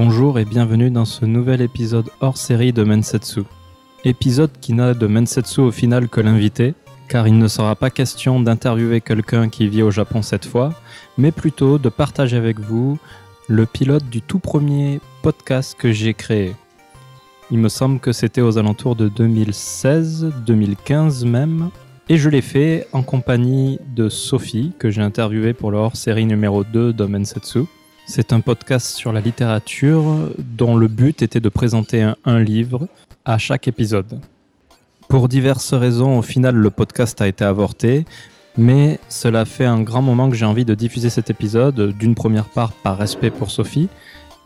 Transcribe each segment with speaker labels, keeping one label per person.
Speaker 1: Bonjour et bienvenue dans ce nouvel épisode hors série de Mensetsu. Épisode qui n'a de Mensetsu au final que l'invité, car il ne sera pas question d'interviewer quelqu'un qui vit au Japon cette fois, mais plutôt de partager avec vous le pilote du tout premier podcast que j'ai créé. Il me semble que c'était aux alentours de 2016, 2015 même, et je l'ai fait en compagnie de Sophie, que j'ai interviewée pour le hors-série numéro 2 de Mensetsu. C'est un podcast sur la littérature dont le but était de présenter un, livre à chaque épisode. Pour diverses raisons, au final, le podcast a été avorté, mais cela fait un grand moment que j'ai envie de diffuser cet épisode, d'une première part par respect pour Sophie,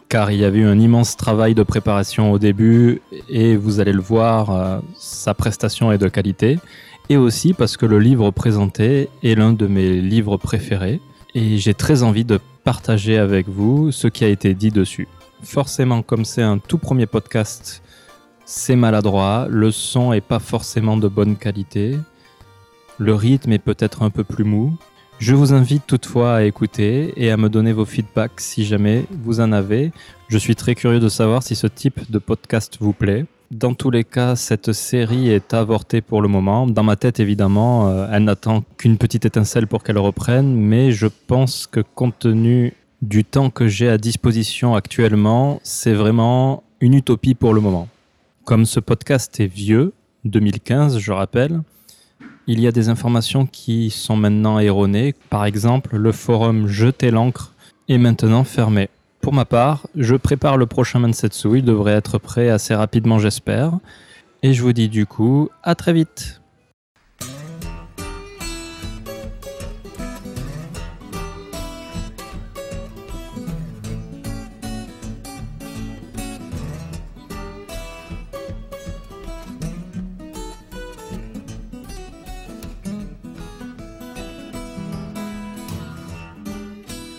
Speaker 1: car il y avait eu un immense travail de préparation au début, et vous allez le voir, euh, sa prestation est de qualité, et aussi parce que le livre présenté est l'un de mes livres préférés, et j'ai très envie de partager avec vous ce qui a été dit dessus. Forcément, comme c'est un tout premier podcast, c'est maladroit, le son est pas forcément de bonne qualité, le rythme est peut-être un peu plus mou. Je vous invite toutefois à écouter et à me donner vos feedbacks si jamais vous en avez. Je suis très curieux de savoir si ce type de podcast vous plaît. Dans tous les cas, cette série est avortée pour le moment. Dans ma tête, évidemment, euh, elle n'attend qu'une petite étincelle pour qu'elle reprenne, mais je pense que compte tenu du temps que j'ai à disposition actuellement, c'est vraiment une utopie pour le moment. Comme ce podcast est vieux, 2015 je rappelle, il y a des informations qui sont maintenant erronées. Par exemple, le forum Jeter l'encre est maintenant fermé. Pour ma part, je prépare le prochain Mansetsu. Il devrait être prêt assez rapidement, j'espère. Et je vous dis du coup, à très vite.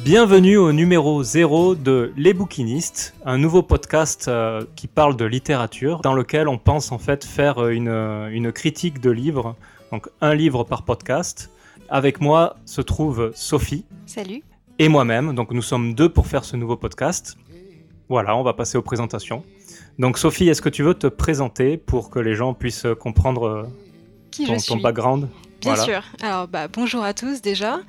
Speaker 1: Bienvenue au numéro 0 de Les Bouquinistes, un nouveau podcast euh, qui parle de littérature, dans lequel on pense en fait faire une, une critique de livres, donc un livre par podcast. Avec moi se trouve Sophie.
Speaker 2: Salut.
Speaker 1: Et moi-même, donc nous sommes deux pour faire ce nouveau podcast. Voilà, on va passer aux présentations. Donc Sophie, est-ce que tu veux te présenter pour que les gens puissent comprendre euh,
Speaker 2: Qui
Speaker 1: ton,
Speaker 2: je
Speaker 1: ton
Speaker 2: suis
Speaker 1: background
Speaker 2: Bien
Speaker 1: Voilà.
Speaker 2: sûr. Alors, bah, bonjour à tous déjà.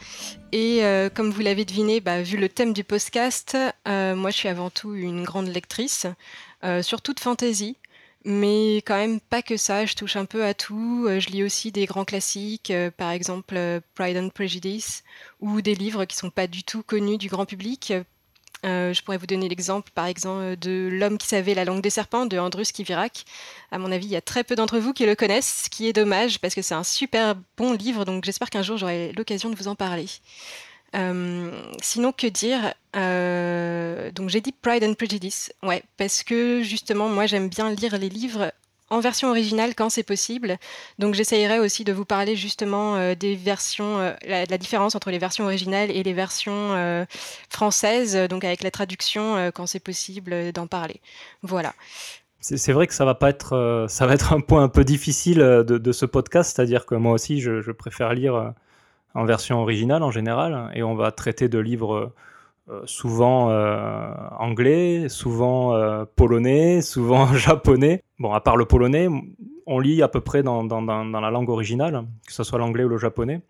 Speaker 2: Et euh, comme vous l'avez deviné, bah, vu le thème du podcast, euh, moi je suis avant tout une grande lectrice, euh, surtout de fantasy. Mais quand même pas que ça, je touche un peu à tout. Euh, je lis aussi des grands classiques, par exemple Pride and Prejudice, ou des livres qui sont pas du tout connus du grand public. Euh, je pourrais vous donner l'exemple, par exemple, de L'homme qui savait la langue des serpents de Andrus Kivirak. À mon avis, il y a très peu d'entre vous qui le connaissent, ce qui est dommage parce que c'est un super bon livre, donc j'espère qu'un jour j'aurai l'occasion de vous en parler. Euh, sinon, que dire Euh, Donc j'ai dit Pride and Prejudice, parce que justement, moi j'aime bien lire les livres en version originale quand c'est possible. Donc j'essayerai aussi de vous parler justement euh, des versions, euh, la, différence entre les versions originales et les versions euh, françaises, donc avec la traduction quand c'est possible d'en parler. Voilà.
Speaker 1: C'est vrai que ça va pas être, ça va être un point un peu difficile de, ce podcast, c'est-à-dire que moi aussi, je, préfère lire en version originale en général, et on va traiter de livres souvent euh, anglais, souvent euh, polonais, souvent japonais. Bon, à part le polonais, on lit à peu près dans, dans, dans, dans la langue originale, que ce soit l'anglais ou le japonais.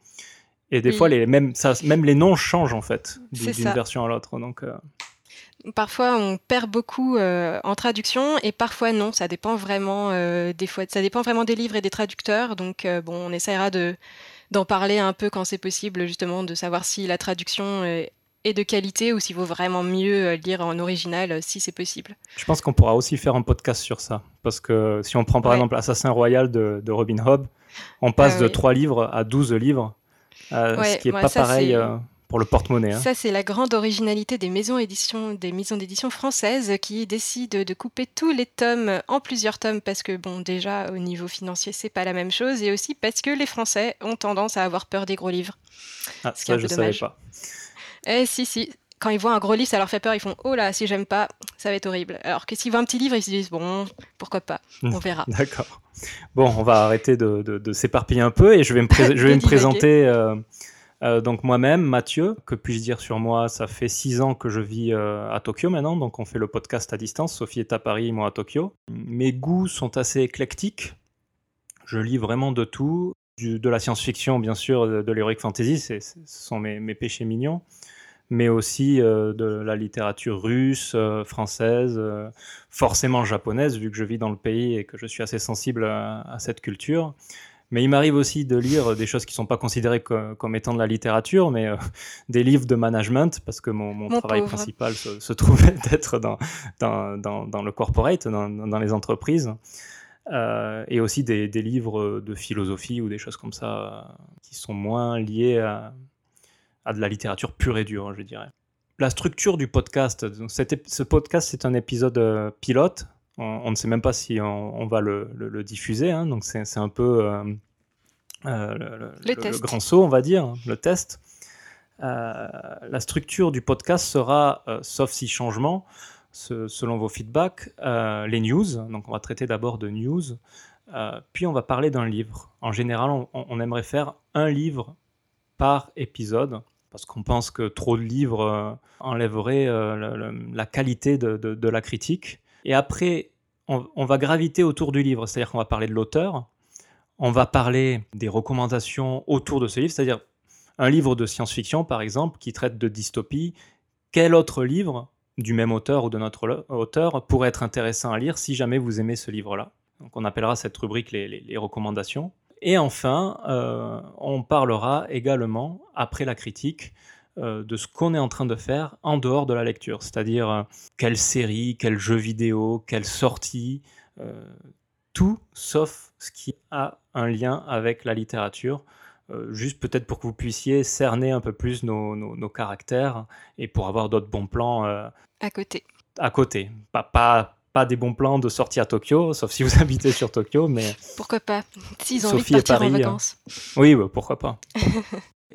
Speaker 1: Et des
Speaker 2: Oui.
Speaker 1: fois, les, même, ça, même les noms changent en fait, d'une version à l'autre. Donc, euh,
Speaker 2: Parfois, on perd beaucoup euh, en traduction et parfois non. Ça dépend vraiment euh, des fois. Ça dépend vraiment des livres et des traducteurs. Donc, euh, bon, on essaiera de d'en parler un peu quand c'est possible, justement, de savoir si la traduction est de qualité ou s'il vaut vraiment mieux euh, lire en original, euh, si c'est possible.
Speaker 1: Je pense qu'on pourra aussi faire un podcast sur ça. Parce que si on prend par
Speaker 2: Ouais.
Speaker 1: exemple Assassin Royal de, de Robin Hood, on passe
Speaker 2: Ah
Speaker 1: de
Speaker 2: oui.
Speaker 1: 3 livres à 12 livres. euh,
Speaker 2: Ouais,
Speaker 1: ce qui n'est
Speaker 2: ouais,
Speaker 1: pas
Speaker 2: ça,
Speaker 1: pareil pour le porte-monnaie. hein.
Speaker 2: Ça, c'est la grande originalité des maisons édition, des maisons d'édition françaises qui décident de couper tous les tomes en plusieurs tomes parce que, bon, déjà, au niveau financier, c'est pas la même chose et aussi parce que les Français ont tendance à avoir peur des gros livres.
Speaker 1: Ah,
Speaker 2: ce qui est
Speaker 1: ça,
Speaker 2: un
Speaker 1: je
Speaker 2: peu
Speaker 1: savais
Speaker 2: dommage.
Speaker 1: pas.
Speaker 2: Eh si, si. Quand ils voient un gros livre, ça leur fait peur. Ils font Oh là, si j'aime pas, ça va être horrible. Alors que s'ils voient un petit livre, ils se disent Bon, pourquoi pas On verra.
Speaker 1: D'accord. Bon, on va arrêter de, de- de s'éparpiller un peu et je vais me, pré- je vais
Speaker 2: De
Speaker 1: me présenter euh, Euh, donc moi-même, Mathieu, que puis-je dire sur moi? Ça fait six ans que je vis euh, à Tokyo maintenant, donc on fait le podcast à distance. Sophie est à Paris, moi à Tokyo. Mes goûts sont assez éclectiques. Je lis vraiment de tout, de la science-fiction bien sûr, de, l'heroic fantasy, ce sont mes, péchés mignons, mais aussi euh, de la littérature russe, française, forcément japonaise, vu que je vis dans le pays et que je suis assez sensible à cette culture. Mais il m'arrive aussi de lire des choses qui ne sont pas considérées comme, étant de la littérature, mais euh, des livres de management, parce que mon, travail principal se, trouvait d'être dans, dans, le corporate, dans, les entreprises. Euh, et aussi des, livres de philosophie ou des choses comme ça euh, qui sont moins liés à, de la littérature pure et dure, je dirais. La structure du podcast, ce podcast c'est un épisode pilote on, ne sait même pas si on, va le, diffuser, hein, donc c'est un peu euh, euh, le, grand saut, on va dire, hein, le test. Euh, la structure du podcast sera, sauf si changement, selon vos feedbacks, les news. Donc on va traiter d'abord de news, puis on va parler d'un livre. En général, on, aimerait faire un livre par épisode parce qu'on pense que trop de livres enlèveraient la qualité de, la critique. Et après, on, va graviter autour du livre, c'est-à-dire qu'on va parler de l'auteur, on va parler des recommandations autour de ce livre, c'est-à-dire un livre de science-fiction, par exemple, qui traite de dystopie. Quel autre livre du même auteur ou de notre auteur pourrait être intéressant à lire si jamais vous aimez ce livre-là? Donc on appellera cette rubrique les, recommandations. Et enfin, euh, on parlera également, après la critique, euh, de ce qu'on est en train de faire en dehors de la lecture, c'est-à-dire euh, quelle série, quel jeu vidéo, quelle sortie, tout sauf ce qui a un lien avec la littérature. juste peut-être pour que vous puissiez cerner un peu plus nos, caractères et pour avoir d'autres bons plans
Speaker 2: à côté.
Speaker 1: À côté, pas, pas, pas des bons plans de sortie à Tokyo, sauf si vous habitez sur Tokyo, mais...
Speaker 2: Pourquoi pas? S'ils ont envie de partir en vacances.
Speaker 1: Oui, pourquoi pas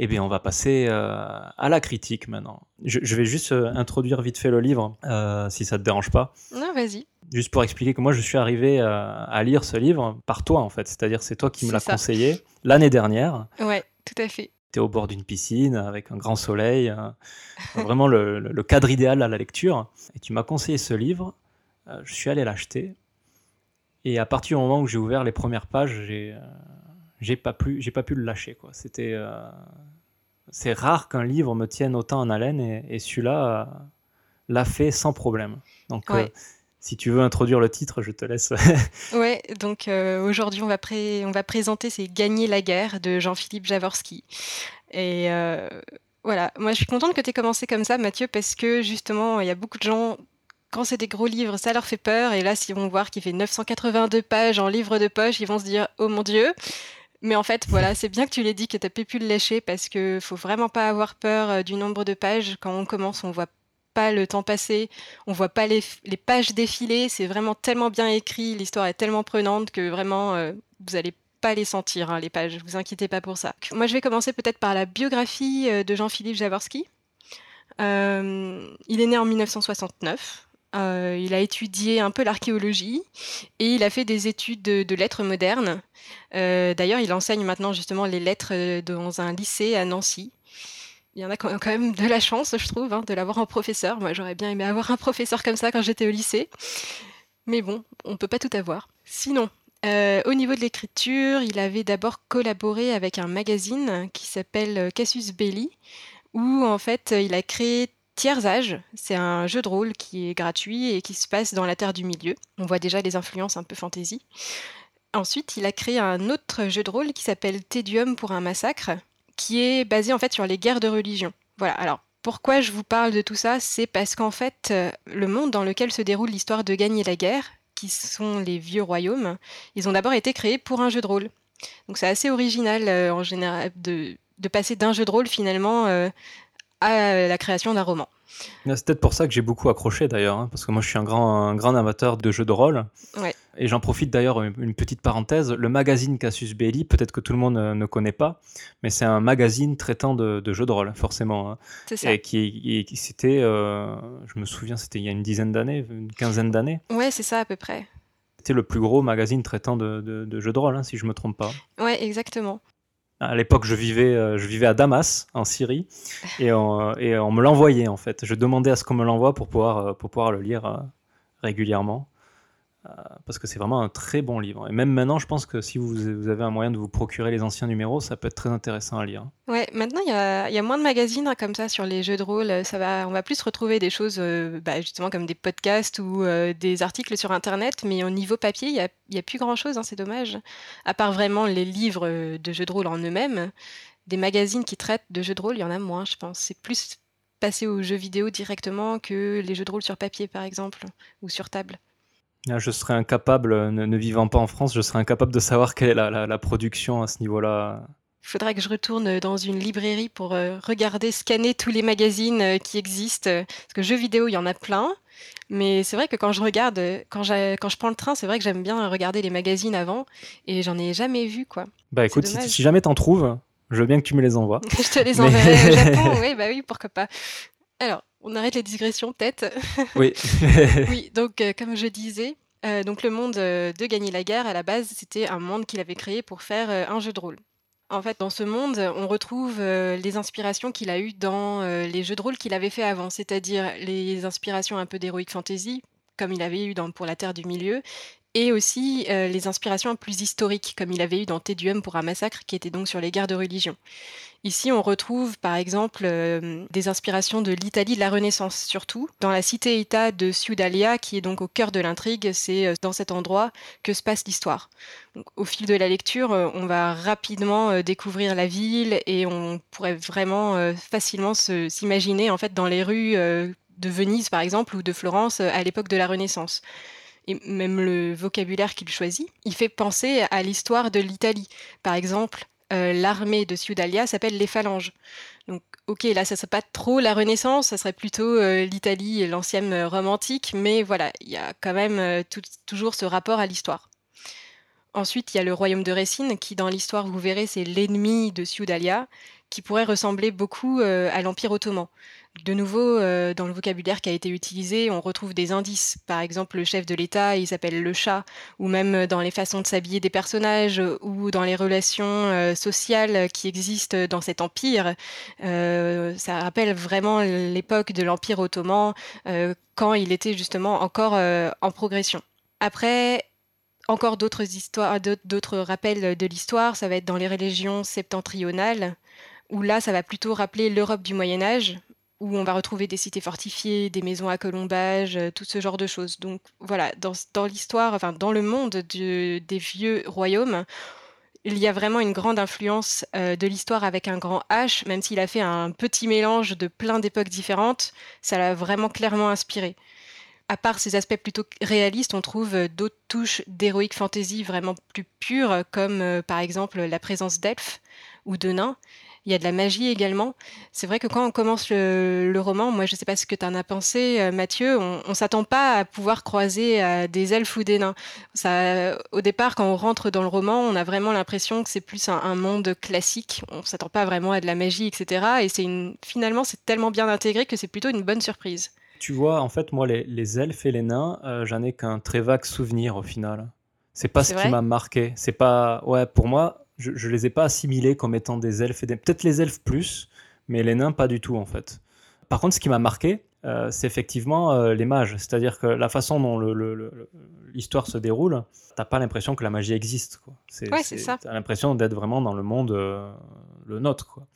Speaker 1: Eh bien, on va passer euh, à la critique maintenant. Je, vais juste euh, introduire vite fait le livre, euh, si ça te dérange pas.
Speaker 2: Non, vas-y.
Speaker 1: Juste pour expliquer que moi, je suis arrivé à lire ce livre par toi, en fait. C'est-à-dire, c'est toi qui me l'as conseillé l'année dernière.
Speaker 2: Ouais, tout à fait.
Speaker 1: Tu es au bord d'une piscine avec un grand soleil, vraiment le, cadre idéal à la lecture. Et tu m'as conseillé ce livre. Je suis allé l'acheter. Et à partir du moment où j'ai ouvert les premières pages, j'ai j'ai pas pu j'ai pas pu le lâcher quoi c'était c'est rare qu'un livre me tienne autant en haleine et, celui-là euh, l'a fait sans problème. Donc, euh, si tu veux introduire le titre, je te laisse.
Speaker 2: ouais, donc euh, aujourd'hui, on, va on va présenter C'est Gagner la guerre de Jean-Philippe Javorski. Et voilà, moi je suis contente que tu aies commencé comme ça, Mathieu, parce que justement, il y a beaucoup de gens quand c'est des gros livres, ça leur fait peur. Et là, s'ils vont voir qu'il fait 982 pages en livre de poche, ils vont se dire Oh mon Dieu mais en fait, voilà, c'est bien que tu l'aies dit, que tu as pu le lâcher, parce que faut vraiment pas avoir peur euh, du nombre de pages. Quand on commence, on voit pas le temps passer, on voit pas les, pages défiler. C'est vraiment tellement bien écrit, l'histoire est tellement prenante que vraiment, euh, vous allez pas les sentir, hein, les pages. Vous inquiétez pas pour ça. Moi, je vais commencer peut-être par la biographie euh, de Jean-Philippe Jaworski. il est né en 1969. Euh, il a étudié un peu l'archéologie et il a fait des études de, lettres modernes. Euh, d'ailleurs, il enseigne maintenant justement les lettres euh, dans un lycée à Nancy. Il y en a quand même de la chance, je trouve, hein, de l'avoir en professeur. Moi, j'aurais bien aimé avoir un professeur comme ça quand j'étais au lycée. Mais bon, on ne peut pas tout avoir. Sinon, au niveau de l'écriture, il avait d'abord collaboré avec un magazine qui s'appelle Cassius Belli, où en fait il a créé Tiers Âge, c'est un jeu de rôle qui est gratuit et qui se passe dans la Terre du Milieu. On voit déjà les influences un peu fantasy. Ensuite, il a créé un autre jeu de rôle qui s'appelle Tédium pour un massacre, qui est basé en fait sur les guerres de religion. Voilà, alors pourquoi je vous parle de tout ça? C'est parce qu'en fait, euh, le monde dans lequel se déroule l'histoire de gagner la guerre, qui sont les vieux royaumes, ils ont d'abord été créés pour un jeu de rôle. Donc c'est assez original euh, en général de, passer d'un jeu de rôle finalement euh, à la création d'un roman.
Speaker 1: C'est peut-être pour ça que j'ai beaucoup accroché d'ailleurs, hein, parce que moi je suis un grand, un grand amateur de jeux de rôle. Et j'en profite d'ailleurs, une, petite parenthèse, le magazine Cassius Belli, peut-être que tout le monde euh, ne connaît pas, mais c'est un magazine traitant de, jeux de rôle, forcément. Hein.
Speaker 2: C'est ça.
Speaker 1: Et qui, c'était, euh, je me souviens, c'était il y a une dizaine d'années, une quinzaine d'années.
Speaker 2: Ouais, c'est ça à peu près.
Speaker 1: C'était le plus gros magazine traitant de, jeux de rôle, hein, si je ne me trompe pas.
Speaker 2: Ouais, exactement.
Speaker 1: À l'époque, je vivais, je vivais à Damas, en Syrie, et on, et on me l'envoyait en fait. Je demandais à ce qu'on me l'envoie pour pouvoir, pour pouvoir le lire régulièrement. Euh, parce que c'est vraiment un très bon livre. Et même maintenant, je pense que si vous, avez un moyen de vous procurer les anciens numéros, ça peut être très intéressant à lire.
Speaker 2: Ouais, maintenant il y a, moins de magazines hein, comme ça sur les jeux de rôle. On va plus retrouver des choses euh, bah, justement comme des podcasts ou euh, des articles sur Internet, mais au niveau papier, il n'y a, plus grand-chose, hein, c'est dommage. À part vraiment les livres de jeux de rôle en eux-mêmes, des magazines qui traitent de jeux de rôle, il y en a moins, je pense. C'est plus passé aux jeux vidéo directement que les jeux de rôle sur papier, par exemple, ou sur table.
Speaker 1: Ah, je serais incapable, ne, vivant pas en France, je serais incapable de savoir quelle est la, production à ce niveau-là.
Speaker 2: Il faudra que je retourne dans une librairie pour euh, regarder, scanner tous les magazines euh, qui existent. Parce que jeux vidéo, il y en a plein. Mais c'est vrai que quand je regarde, quand, quand je prends le train, c'est vrai que j'aime bien regarder les magazines avant. Et j'en ai jamais vu, quoi.
Speaker 1: Bah écoute, si, si, jamais t'en trouves, je veux bien que tu me les envoies.
Speaker 2: je te les enverrai au Japon, oui, bah oui, pourquoi pas. Alors, on arrête les digressions peut-être.
Speaker 1: Oui.
Speaker 2: oui, donc euh, comme je disais, euh, donc le monde euh, de Gagner la guerre, à la base, c'était un monde qu'il avait créé pour faire un jeu de rôle. En fait, dans ce monde, on retrouve les inspirations qu'il a eues dans les jeux de rôle qu'il avait fait avant, c'est-à-dire les inspirations un peu d'heroic fantasy, comme il avait eu dans Pour la Terre du Milieu, et aussi les inspirations plus historiques, comme il avait eu dans Tédium pour un massacre, qui était donc sur les guerres de religion. Ici, on retrouve par exemple euh, des inspirations de l'Italie de la Renaissance, surtout. Dans la cité-État de Ciudalia, qui est donc au cœur de l'intrigue, c'est euh, dans cet endroit que se passe l'histoire. Au fil de la lecture, euh, on va rapidement découvrir la ville et on pourrait vraiment facilement s'imaginer en fait dans les rues de Venise par exemple ou de Florence à l'époque de la Renaissance et même le vocabulaire qu'il choisit, il fait penser à l'histoire de l'Italie. Par exemple, euh, l'armée de Ciudalia s'appelle les phalanges. Donc, ok, là, ça serait pas trop la Renaissance, ça serait plutôt euh, l'Italie et l'ancienne euh, Rome antique, mais voilà, il y a quand même toujours ce rapport à l'histoire. Ensuite, il y a le royaume de Récine, qui dans l'histoire, vous verrez, c'est l'ennemi de Ciudalia, qui pourrait ressembler beaucoup à l'Empire ottoman. De nouveau, euh, dans le vocabulaire qui a été utilisé, on retrouve des indices. Par exemple, le chef de l'État, il s'appelle le chat, ou même dans les façons de s'habiller des personnages, ou dans les relations euh, sociales qui existent dans cet empire. Euh, ça rappelle vraiment l'époque de l'Empire ottoman, quand il était justement encore en progression. Après, encore d'autres histoires, d'autres rappels de l'histoire, ça va être dans les religions septentrionales, où là, ça va plutôt rappeler l'Europe du Moyen Âge, où on va retrouver des cités fortifiées, des maisons à colombage, euh, tout ce genre de choses. Donc voilà, dans, l'histoire, enfin dans le monde des vieux royaumes, il y a vraiment une grande influence euh, de l'histoire avec un grand H, même s'il a fait un petit mélange de plein d'époques différentes, ça l'a vraiment clairement inspiré. À part ces aspects plutôt réalistes, on trouve euh, d'autres touches d'héroïque fantasy vraiment plus pures, comme par exemple la présence d'elfes ou de nains, il y a de la magie également. C'est vrai que quand on commence le, roman, moi je ne sais pas ce que tu en as pensé, euh, Mathieu, on ne s'attend pas à pouvoir croiser euh, des elfes ou des nains. Ça, au départ, quand on rentre dans le roman, on a vraiment l'impression que c'est plus un, monde classique. On ne s'attend pas vraiment à de la magie, etc. Et c'est une, finalement, c'est tellement bien intégré que c'est plutôt une bonne surprise.
Speaker 1: Tu vois, en fait, moi, les, elfes et les nains, euh, j'en ai qu'un très vague souvenir au final. C'est pas ce qui m'a marqué. C'est pas, ouais, pour moi, je, ne les ai pas assimilés comme étant des elfes et des... peut-être les elfes plus, mais les nains pas du tout en fait. Par contre, ce qui m'a marqué, euh, c'est effectivement euh, les mages. C'est-à-dire que la façon dont l'histoire se déroule, t'as pas l'impression que la magie existe.
Speaker 2: C'est, ouais, c'est ça.
Speaker 1: T'as l'impression d'être vraiment dans le monde, euh, le nôtre. Quoi.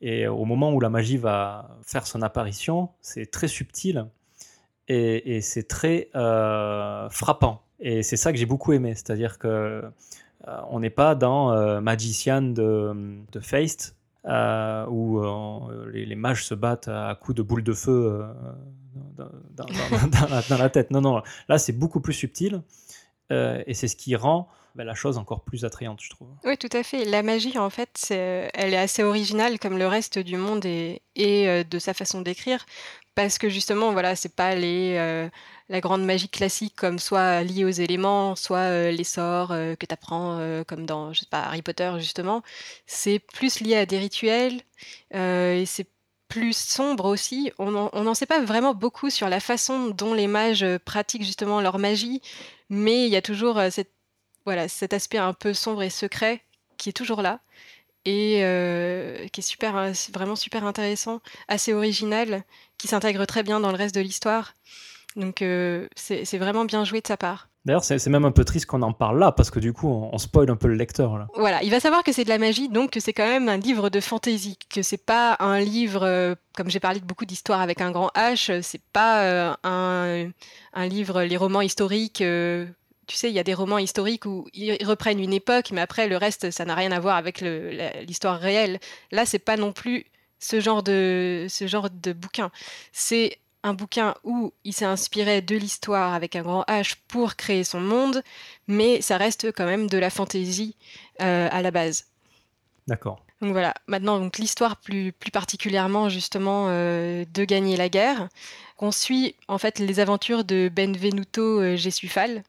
Speaker 1: Et au moment où la magie va faire son apparition, c'est très subtil et, et c'est très frappant. Et c'est ça que j'ai beaucoup aimé. C'est-à-dire que on n'est pas dans euh, Magician de, de Feist, euh, où les, mages se battent à coups de boules de feu dans, la, tête. Non, non, là c'est beaucoup plus subtil et c'est ce qui rend bah, la chose encore plus attrayante, je trouve.
Speaker 2: Oui, tout à fait. La magie, en fait, elle est assez originale comme le reste du monde et, et de sa façon d'écrire parce que justement, voilà, c'est pas les, euh, la grande magie classique comme soit liée aux éléments, soit euh, les sorts euh, que tu apprends comme dans, Harry Potter justement. C'est plus lié à des rituels et c'est plus sombre aussi. On n'en sait pas vraiment beaucoup sur la façon dont les mages pratiquent justement leur magie, mais il y a toujours voilà, cet aspect un peu sombre et secret qui est toujours là. et qui est super, vraiment super intéressant, assez original, qui s'intègre très bien dans le reste de l'histoire. Donc c'est vraiment bien joué de sa part.
Speaker 1: D'ailleurs, c'est même un peu triste qu'on en parle là, parce que du coup, on, spoil un peu le lecteur. Là.
Speaker 2: Voilà, il va savoir que c'est de la magie, donc que c'est quand même un livre de fantaisie, que c'est pas un livre, euh, comme j'ai parlé de beaucoup d'histoires avec un grand H, c'est pas euh, un, livre, les romans historiques. Euh, tu sais, il y a des romans historiques où ils reprennent une époque, mais après, le reste, ça n'a rien à voir avec l'histoire réelle. Là, c'est pas non plus ce genre de, ce genre de bouquin. C'est un bouquin où il s'est inspiré de l'histoire avec un grand H pour créer son monde, mais ça reste quand même de la fantaisie euh, à la base.
Speaker 1: D'accord.
Speaker 2: Donc voilà, maintenant donc l'histoire plus, plus particulièrement justement euh, de gagner la guerre. On suit en fait les aventures de Benvenuto euh, Gesufal,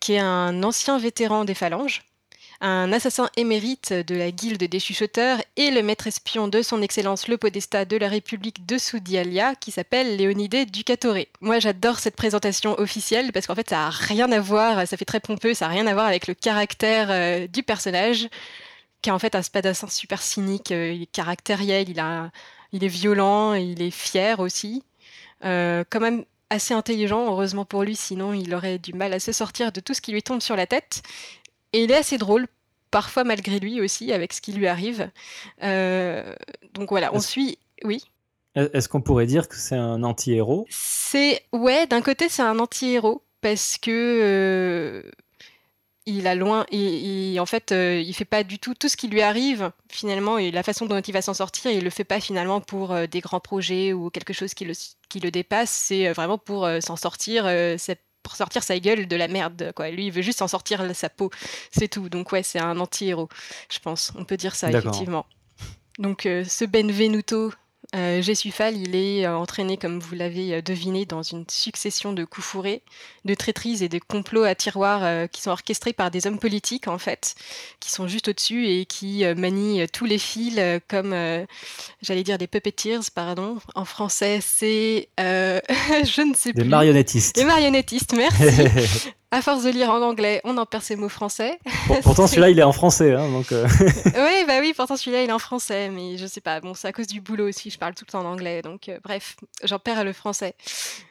Speaker 2: qui est un ancien vétéran des phalanges, un assassin émérite de la guilde des chuchoteurs et le maître espion de son excellence le podestat de la République de Soudialia qui s'appelle Léonidé Ducatore. Moi j'adore cette présentation officielle parce qu'en fait ça a rien à voir, ça fait très pompeux, ça a rien à voir avec le caractère euh, du personnage qui est en fait un spadassin super cynique, euh, il est caractériel, il est violent, il est fier aussi. Euh, quand même assez intelligent, heureusement pour lui, sinon il aurait du mal à se sortir de tout ce qui lui tombe sur la tête. Et il est assez drôle, parfois malgré lui aussi, avec ce qui lui arrive. Euh, donc voilà, on suit. Oui.
Speaker 1: Est-ce qu'on pourrait dire que c'est un anti-héros?
Speaker 2: C'est ouais, d'un côté c'est un anti-héros parce que euh, il a loin, et en fait, euh, il fait pas du tout tout ce qui lui arrive finalement et la façon dont il va s'en sortir, il le fait pas finalement pour des grands projets ou quelque chose qui le, qui le dépasse. C'est vraiment pour s'en sortir. Pour sortir sa gueule de la merde. Quoi. Lui, il veut juste en sortir sa peau. C'est tout. Donc ouais, c'est un anti-héros, je pense. On peut dire ça, effectivement. Donc euh, ce Benvenuto, euh, il est euh, entraîné, comme vous l'avez euh, deviné, dans une succession de coups fourrés, de traîtrises et de complots à tiroirs euh, qui sont orchestrés par des hommes politiques, en fait, qui sont juste au-dessus et qui manient tous les fils comme, j'allais dire des puppeteers, pardon. En français, c'est... je ne sais
Speaker 1: plus. Des marionnettistes.
Speaker 2: Des marionnettistes, merci. À force de lire en anglais, on en perd ses mots français.
Speaker 1: pourtant, celui-là, il est en français. Hein, donc euh.
Speaker 2: oui, bah oui, pourtant, celui-là, il est en français. Mais je sais pas, bon, c'est à cause du boulot aussi, je parle tout le temps en anglais. Donc, euh, bref, j'en perds le français.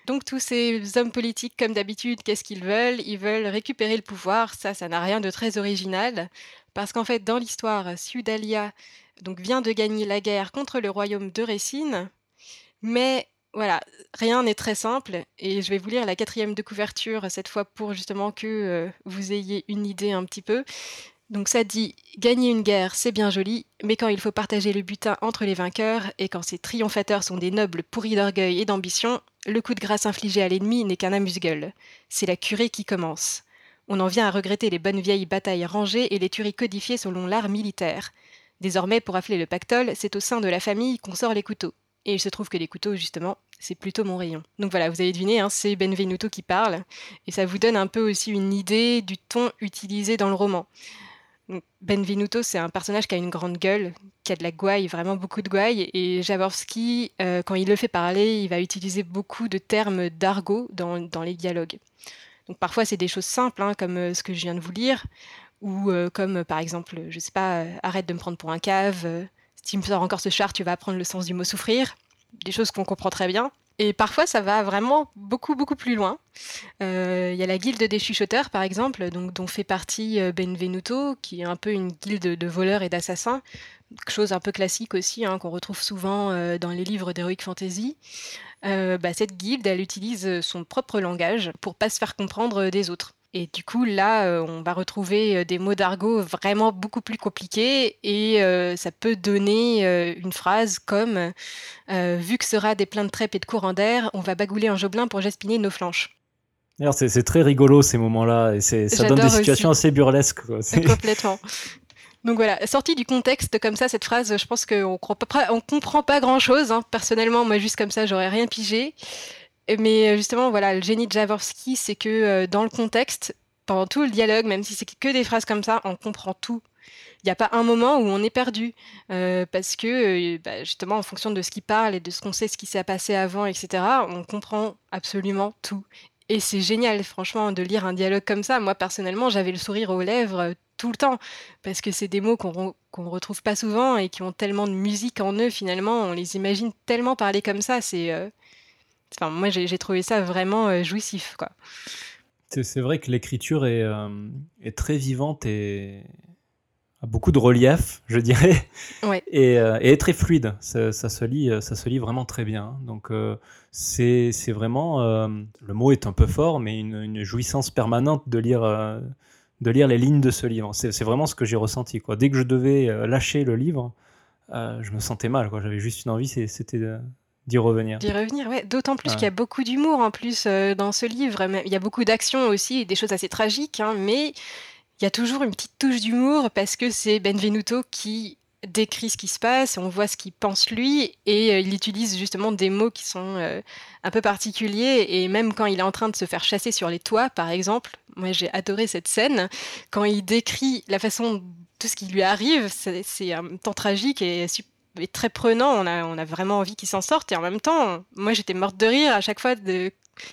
Speaker 2: Donc, tous ces hommes politiques, comme d'habitude, qu'est-ce qu'ils veulent? Ils veulent récupérer le pouvoir. Ça, ça n'a rien de très original. Parce qu'en fait, dans l'histoire, Sudalia donc, vient de gagner la guerre contre le royaume de Récine. Mais voilà, rien n'est très simple et je vais vous lire la quatrième de couverture cette fois pour justement que euh, vous ayez une idée un petit peu. Donc ça dit gagner une guerre, c'est bien joli, mais quand il faut partager le butin entre les vainqueurs et quand ces triomphateurs sont des nobles pourris d'orgueil et d'ambition, le coup de grâce infligé à l'ennemi n'est qu'un amuse-gueule. C'est la curée qui commence. On en vient à regretter les bonnes vieilles batailles rangées et les tueries codifiées selon l'art militaire. Désormais, pour affler le pactole, c'est au sein de la famille qu'on sort les couteaux. Et il se trouve que les couteaux, justement, c'est plutôt mon rayon. Donc voilà, vous avez deviné, hein, c'est Benvenuto qui parle, et ça vous donne un peu aussi une idée du ton utilisé dans le roman. Benvenuto, c'est un personnage qui a une grande gueule, qui a de la gouaille, vraiment beaucoup de gouaille, et Jaworski, euh, quand il le fait parler, il va utiliser beaucoup de termes d'argot dans, les dialogues. Donc parfois c'est des choses simples, hein, comme euh, ce que je viens de vous lire, ou euh, comme par exemple, je sais pas, arrête de me prendre pour un cave, si tu me sors encore ce char, tu vas apprendre le sens du mot souffrir. Des choses qu'on comprend très bien. Et parfois, ça va vraiment beaucoup, beaucoup plus loin. Il euh, y a la guilde des chuchoteurs, par exemple, dont fait partie euh, Benvenuto, qui est un peu une guilde de voleurs et d'assassins. Chose un peu classique aussi, hein, qu'on retrouve souvent euh, dans les livres d'Heroic Fantasy. Bah, cette guilde, elle utilise son propre langage pour pas se faire comprendre des autres. Et du coup, là, euh, on va retrouver euh, des mots d'argot vraiment beaucoup plus compliqués et euh, ça peut donner une phrase comme Vu que sera des pleins de trèpes et de courants d'air, on va bagouler un jobelin pour jaspiner nos flanches.
Speaker 1: D'ailleurs, c'est très rigolo ces moments-là et ça donne des situations assez burlesques.
Speaker 2: Complètement. Donc voilà, sortie du contexte comme ça, cette phrase, je pense qu'on ne comprend pas grand-chose. Hein. Personnellement, moi, juste comme ça, j'aurais rien pigé. Mais euh, justement, voilà, le génie de Jaworski, c'est que euh, dans le contexte, pendant tout le dialogue, même si c'est que des phrases comme ça, on comprend tout. Il n'y a pas un moment où on est perdu, euh, parce que bah, justement, en fonction de ce qu'il parle et de ce qu'on sait, ce qui s'est passé avant, etc., on comprend absolument tout. Et c'est génial, franchement, de lire un dialogue comme ça. Moi, personnellement, j'avais le sourire aux lèvres tout le temps, parce que c'est des mots qu'on ne retrouve pas souvent et qui ont tellement de musique en eux, finalement. On les imagine tellement parler comme ça. C'est, enfin, moi, j'ai trouvé ça vraiment jouissif, quoi.
Speaker 1: C'est vrai que l'écriture est, est, très vivante et a beaucoup de relief, je dirais, et, euh, et, est très fluide. Ça, se lit, ça se lit vraiment très bien. Donc euh, c'est vraiment, euh, le mot est un peu fort, mais une, jouissance permanente de lire, de lire les lignes de ce livre. C'est vraiment ce que j'ai ressenti. Quoi. Dès que je devais lâcher le livre, je me sentais mal. J'avais juste une envie, c'était d'y revenir.
Speaker 2: D'y revenir, ouais. D'autant plus qu'il y a beaucoup d'humour en plus dans ce livre. Il y a beaucoup d'action aussi, des choses assez tragiques, hein, mais il y a toujours une petite touche d'humour parce que c'est Benvenuto qui décrit ce qui se passe, on voit ce qu'il pense lui, et euh, il utilise justement des mots qui sont euh, un peu particuliers, et même quand il est en train de se faire chasser sur les toits, par exemple, moi j'ai adoré cette scène, quand il décrit la façon, tout ce qui lui arrive, c'est un temps tragique et, et, très prenant, on a, on a vraiment envie qu'il s'en sorte, et en même temps, moi j'étais morte de rire à chaque fois de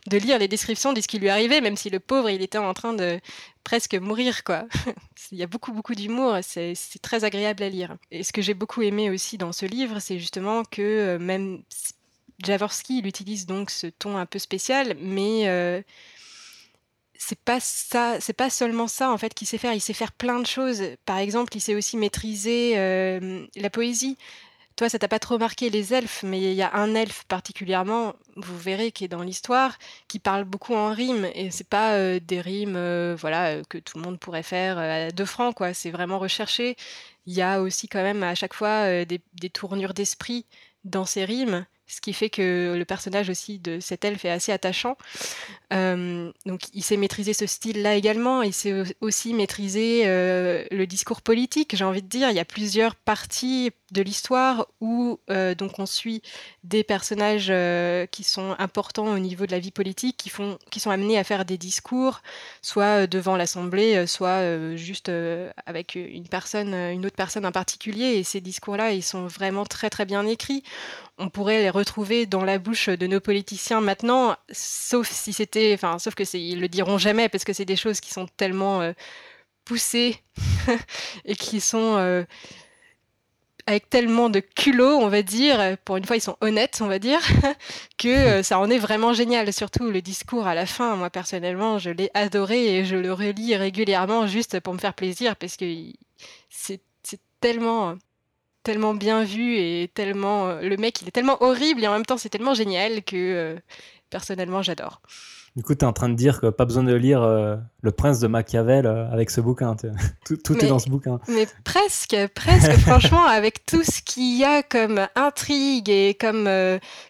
Speaker 2: de lire les descriptions de ce qui lui arrivait, même si le pauvre, il était en train de presque mourir, quoi. il y a beaucoup, beaucoup d'humour, c'est très agréable à lire. Et ce que j'ai beaucoup aimé aussi dans ce livre, c'est justement que euh, même Jaworski, il utilise donc ce ton un peu spécial, mais euh, c'est pas ça, c'est pas seulement ça en fait qu'il sait faire. Il sait faire plein de choses. Par exemple, il sait aussi maîtriser euh, la poésie. Toi, ça t'a pas trop marqué les elfes, mais il y a un elfe particulièrement, vous verrez, qui est dans l'histoire, qui parle beaucoup en rimes. Et c'est pas euh, des rimes euh, voilà, euh, que tout le monde pourrait faire à deux francs, quoi. C'est vraiment recherché. Il y a aussi quand même à chaque fois des, des tournures d'esprit dans ces rimes ce qui fait que le personnage aussi de cet elfe est assez attachant. Euh, donc il sait maîtriser ce style-là également, il sait aussi maîtriser euh, le discours politique, j'ai envie de dire. Il y a plusieurs parties de l'histoire où euh, donc on suit des personnages qui sont importants au niveau de la vie politique, qui, font, qui sont amenés à faire des discours, soit devant l'Assemblée, soit juste avec une personne, une autre personne en particulier. Et ces discours-là, ils sont vraiment très très bien écrits on pourrait les retrouver dans la bouche de nos politiciens maintenant, sauf si c'était, enfin, sauf que ils le diront jamais parce que c'est des choses qui sont tellement euh, poussées et qui sont euh, avec tellement de culot, on va dire. Pour une fois, ils sont honnêtes, on va dire, que euh, ça en est vraiment génial. Surtout le discours à la fin. Moi, personnellement, je l'ai adoré et je le relis régulièrement juste pour me faire plaisir parce que c'est tellement tellement bien vu et tellement euh, le mec il est tellement horrible et en même temps c'est tellement génial que euh, personnellement j'adore.
Speaker 1: Du coup, tu es en train de dire que pas besoin de lire euh, Le Prince de Machiavel avec ce bouquin. Tout, tout est dans ce bouquin.
Speaker 2: Mais presque, presque, franchement, avec tout ce qu'il y a comme intrigue et comme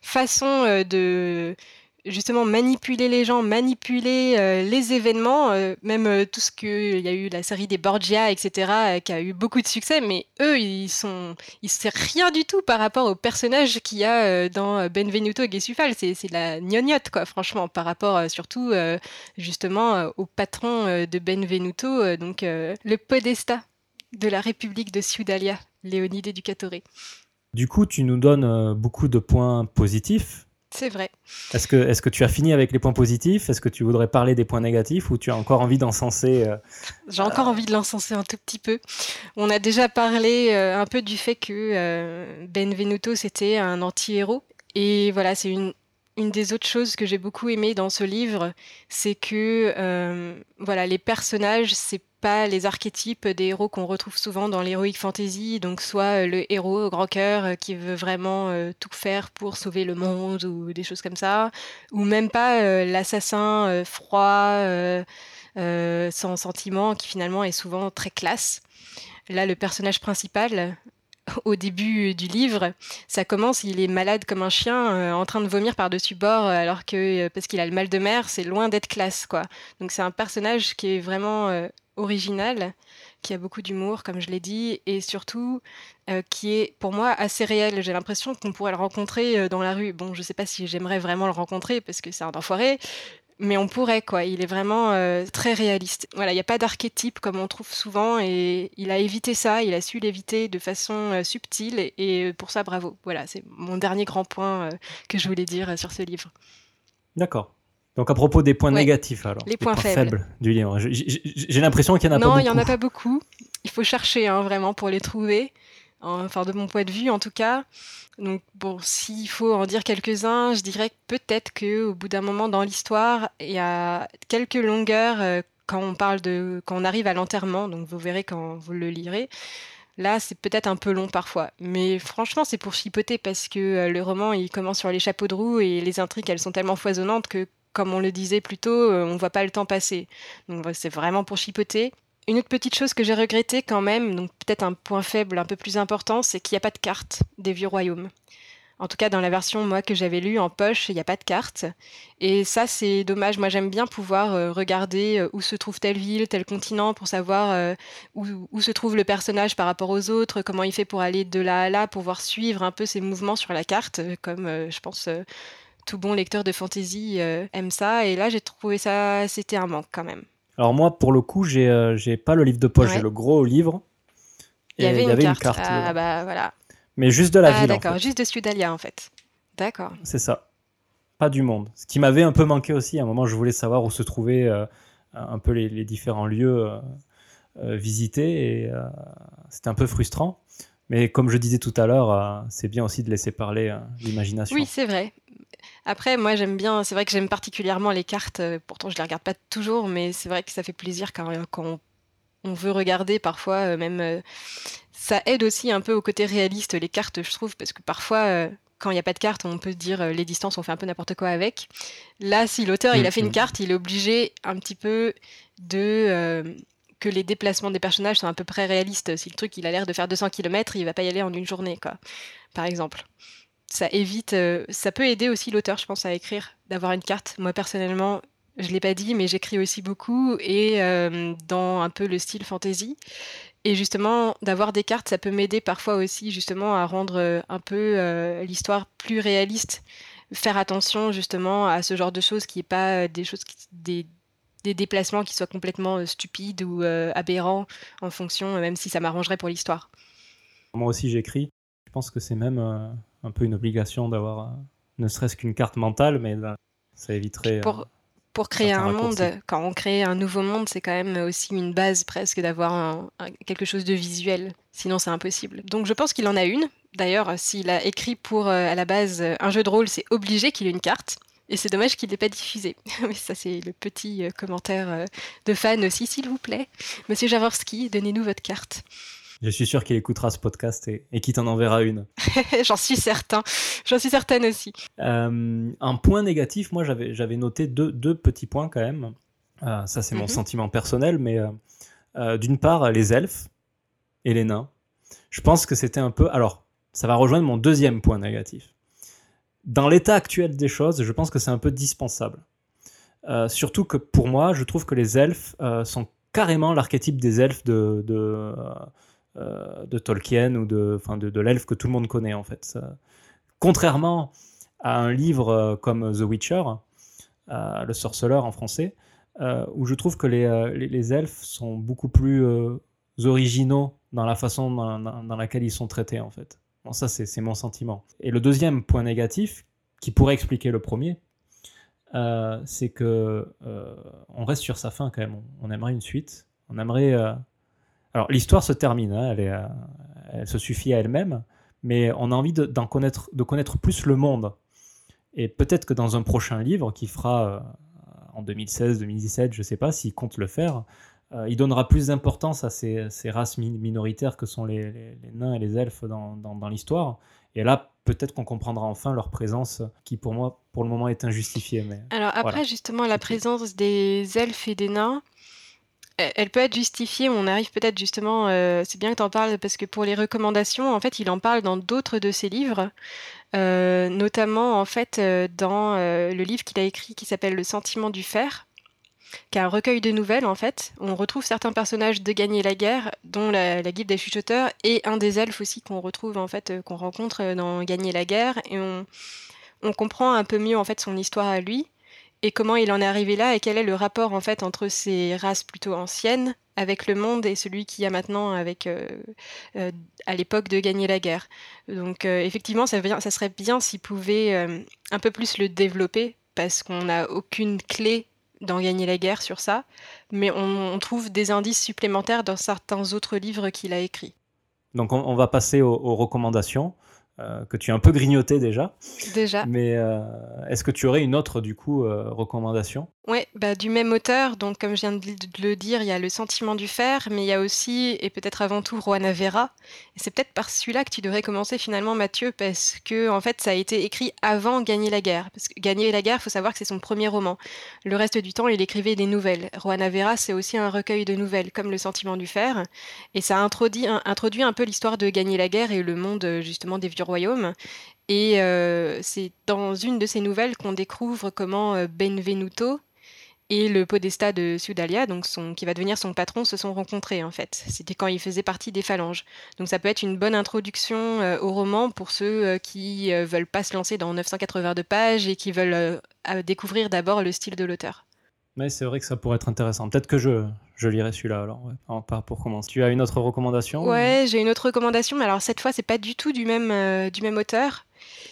Speaker 2: façon de justement manipuler les gens, manipuler euh, les événements, euh, même euh, tout ce que il y a eu la série des Borgia, etc., qui a eu beaucoup de succès, mais eux ils sont, ils savent rien du tout par rapport au personnage qu'il y a dans Benvenuto et c'est la gnognotte quoi, franchement, par rapport surtout justement au patron de Benvenuto, donc le podesta de la République de Ciudalia, Léonide Ducatore.
Speaker 1: Du coup, tu nous donnes beaucoup de points positifs
Speaker 2: c'est vrai.
Speaker 1: Est-ce que, est que tu as fini avec les points positifs? Est-ce que tu voudrais parler des points négatifs ou tu as encore envie d'encenser euh,
Speaker 2: J'ai encore envie de l'encenser un tout petit peu. On a déjà parlé euh, un peu du fait que euh, Benvenuto c'était un anti-héros. Et voilà, c'est une, une des autres choses que j'ai beaucoup aimé dans ce livre, c'est que voilà, les personnages, c'est pas les archétypes des héros qu'on retrouve souvent dans l'heroic fantasy, donc soit euh, le héros au grand cœur euh, qui veut vraiment euh, tout faire pour sauver le monde ou des choses comme ça, ou même pas l'assassin froid, sans sentiment, qui finalement est souvent très classe. Là, le personnage principal, au début du livre, ça commence, il est malade comme un chien, en train de vomir par-dessus bord, alors que parce qu'il a le mal de mer, c'est loin d'être classe, quoi. Donc c'est un personnage qui est vraiment original, qui a beaucoup d'humour, comme je l'ai dit, et surtout euh, qui est pour moi assez réel. J'ai l'impression qu'on pourrait le rencontrer euh, dans la rue. Bon, je sais pas si j'aimerais vraiment le rencontrer parce que c'est un enfoiré, mais on pourrait quoi. Il est vraiment euh, très réaliste. Voilà, il n'y a pas d'archétype comme on trouve souvent et il a évité ça. Il a su l'éviter de façon subtile et, et, pour ça bravo. Voilà, c'est mon dernier grand point que je voulais dire sur ce livre.
Speaker 1: D'accord. Donc à propos des points
Speaker 2: Ouais.
Speaker 1: négatifs alors,
Speaker 2: Les points faibles.
Speaker 1: du livre. J'ai- l'impression qu'il y en a pas
Speaker 2: Non,
Speaker 1: beaucoup.
Speaker 2: il n'y en a pas beaucoup. Il faut chercher hein, vraiment pour les trouver. Enfin, de mon point de vue, en tout cas. Donc, bon, s'il faut en dire quelques-uns, je dirais que peut-être qu'au bout d'un moment dans l'histoire, il y a quelques longueurs euh, quand on parle de, quand on arrive à l'enterrement. Donc, vous verrez quand vous le lirez. Là, c'est peut-être un peu long parfois. Mais franchement, c'est pour chipoter parce que euh, le roman, il commence sur les chapeaux de roue et les intrigues, elles sont tellement foisonnantes que, comme on le disait plus tôt, euh, on voit pas le temps passer. Donc, c'est vraiment pour chipoter. Une autre petite chose que j'ai regretté quand même, donc peut-être un point faible un peu plus important, c'est qu'il n'y a pas de carte des vieux royaumes. En tout cas, dans la version moi que j'avais lue en poche, il n'y a pas de carte. Et ça, c'est dommage. Moi, j'aime bien pouvoir euh, regarder euh, où se trouve telle ville, tel continent, pour savoir euh, où, se trouve le personnage par rapport aux autres, comment il fait pour aller de là à là, pouvoir suivre un peu ses mouvements sur la carte, comme je pense tout bon lecteur de fantasy aime ça. Et là, j'ai trouvé ça, c'était un manque quand même.
Speaker 1: Alors moi, pour le coup, j'ai euh, j'ai pas le livre de poche,
Speaker 2: Ouais.
Speaker 1: j'ai le gros livre.
Speaker 2: Il y avait une carte. ah bah voilà.
Speaker 1: Mais juste de la
Speaker 2: ah
Speaker 1: ville, en
Speaker 2: d'accord,
Speaker 1: fait.
Speaker 2: juste dessus d'Alia en fait. D'accord.
Speaker 1: C'est ça. Pas du monde. Ce qui m'avait un peu manqué aussi. À un moment, je voulais savoir où se trouvaient euh, un peu les, les différents lieux euh, euh, visités. Et c'était un peu frustrant. Mais comme je disais tout à l'heure, euh, c'est bien aussi de laisser parler euh, l'imagination.
Speaker 2: Oui, c'est vrai. Après, moi j'aime bien, c'est vrai que j'aime particulièrement les cartes, euh, pourtant je les regarde pas toujours, mais c'est vrai que ça fait plaisir quand, quand on, on veut regarder parfois, même ça aide aussi un peu au côté réaliste les cartes, je trouve, parce que parfois quand il n'y a pas de carte, on peut se dire les distances, on fait un peu n'importe quoi avec. Là, si l'auteur il a fait une
Speaker 1: Mhm.
Speaker 2: carte, il est obligé un petit peu de euh, que les déplacements des personnages soient à peu près réalistes. Si le truc il a l'air de faire 200 km, il va pas y aller en une journée, quoi, par exemple. Ça évite, euh, ça peut aider aussi l'auteur, je pense, à écrire, d'avoir une carte. Moi personnellement, je l'ai pas dit, mais j'écris aussi beaucoup et euh, dans un peu le style fantasy. Et justement, d'avoir des cartes, ça peut m'aider parfois aussi justement à rendre euh, un peu l'histoire plus réaliste. Faire attention justement à ce genre de choses qui est pas des choses, qui- des, des déplacements qui soient complètement euh, stupides ou euh, aberrants en fonction, euh, même si ça m'arrangerait pour l'histoire.
Speaker 1: Moi aussi, j'écris. Je pense que c'est même un peu une obligation d'avoir ne serait-ce qu'une carte mentale, mais là, ça éviterait.
Speaker 2: Pour, pour créer un monde, quand on crée un nouveau monde, c'est quand même aussi une base presque d'avoir quelque chose de visuel. Sinon, c'est impossible. Donc, je pense qu'il en a une. D'ailleurs, s'il a écrit pour, à la base, un jeu de rôle, c'est obligé qu'il ait une carte. Et c'est dommage qu'il n'ait pas diffusé. Mais ça, c'est le petit euh, commentaire euh, de fan aussi, s'il vous plaît. Monsieur Jaworski, donnez-nous votre carte.
Speaker 1: Je suis sûr qu'il écoutera ce podcast et, et qu'il t'en enverra une.
Speaker 2: J'en suis certain. J'en suis certaine aussi.
Speaker 1: Euh, un point négatif, moi j'avais noté deux, deux petits points quand même. Euh, ça c'est mon
Speaker 2: Mhm.
Speaker 1: sentiment personnel, mais euh, d'une part les elfes et les nains. Je pense que c'était un peu... Alors, ça va rejoindre mon deuxième point négatif. Dans l'état actuel des choses, je pense que c'est un peu dispensable. Euh, surtout que pour moi, je trouve que les elfes euh, sont carrément l'archétype des elfes de, euh, Tolkien ou de, de, l'elfe que tout le monde connaît en fait. Contrairement à un livre comme The Witcher, Le Sorceleur en français, où je trouve que les, elfes sont beaucoup plus originaux dans la façon dans- dans laquelle ils sont traités en fait. Bon, ça c'est mon sentiment. Et le deuxième point négatif, qui pourrait expliquer le premier, euh, c'est que euh, on reste sur sa fin quand même. On, aimerait une suite. On aimerait. euh, Alors l'histoire se termine, hein, elle, se suffit à elle-même, mais on a envie de, connaître, de connaître plus le monde. Et peut-être que dans un prochain livre qui fera en 2016, 2017, je ne sais pas s'il compte le faire, il donnera plus d'importance à ces, ces races mi- minoritaires que sont les, les- les nains et les elfes dans, dans- dans l'histoire. Et là, peut-être qu'on comprendra enfin leur présence, qui pour moi, pour le moment, est injustifiée. Mais
Speaker 2: Alors après,
Speaker 1: Voilà.
Speaker 2: justement, la présence des elfes et des nains, elle elle peut être justifiée. On arrive peut-être justement, euh, c'est bien que tu en parles parce que pour les recommandations, en fait, il en parle dans d'autres de ses livres, euh, notamment en fait euh, dans euh, le livre qu'il a écrit qui s'appelle Le sentiment du fer, qui un recueil de nouvelles en fait. On retrouve certains personnages de Gagner la guerre, dont la, guilde des chuchoteurs et un des elfes aussi qu'on retrouve en fait, euh, qu'on rencontre euh, dans Gagner la guerre, et on, on comprend un peu mieux en fait son histoire à lui et comment il en est arrivé là et quel est le rapport en fait entre ces races plutôt anciennes avec le monde et celui qu'il y a maintenant avec euh, à l'époque de gagner la guerre. Donc effectivement, ça, ça serait bien s'il pouvait un peu plus le développer parce qu'on n'a aucune clé dans Gagner la guerre sur ça, mais on, trouve des indices supplémentaires dans certains autres livres qu'il a écrits.
Speaker 1: Donc on, va passer aux recommandations. Euh, que tu as un peu grignoté déjà.
Speaker 2: Déjà.
Speaker 1: Mais euh, est-ce que tu aurais une autre, du coup, euh, recommandation?
Speaker 2: Oui, bah, du même auteur. Donc, comme je viens de le dire, il y a Le sentiment du fer, mais il y a aussi, et peut-être avant tout, Juana Vera. Et c'est peut-être par celui-là que tu devrais commencer finalement, Mathieu, parce que, en fait, ça a été écrit avant Gagner la guerre. Parce que Gagner la guerre, faut savoir que c'est son premier roman. Le reste du temps, il écrivait des nouvelles. Juana Vera, c'est aussi un recueil de nouvelles, comme Le sentiment du fer. Et ça introduit un, introduit un peu l'histoire de Gagner la guerre et le monde, justement, des vieux royaume. Et euh, c'est dans une de ces nouvelles qu'on découvre comment euh, Benvenuto et le podestat de Sudalia, donc son, qui va devenir son patron, se sont rencontrés en fait. C'était quand il faisait partie des phalanges. Donc ça peut être une bonne introduction euh, au roman pour ceux qui veulent pas se lancer dans 982 pages et qui veulent découvrir d'abord le style de l'auteur.
Speaker 1: Mais c'est vrai que ça pourrait être intéressant. Peut-être que je, je lirai celui-là alors, ouais, pour commencer. Tu as une autre recommandation
Speaker 2: Ouais, j'ai une autre recommandation, mais alors cette fois, c'est pas du tout du même, euh, du même auteur.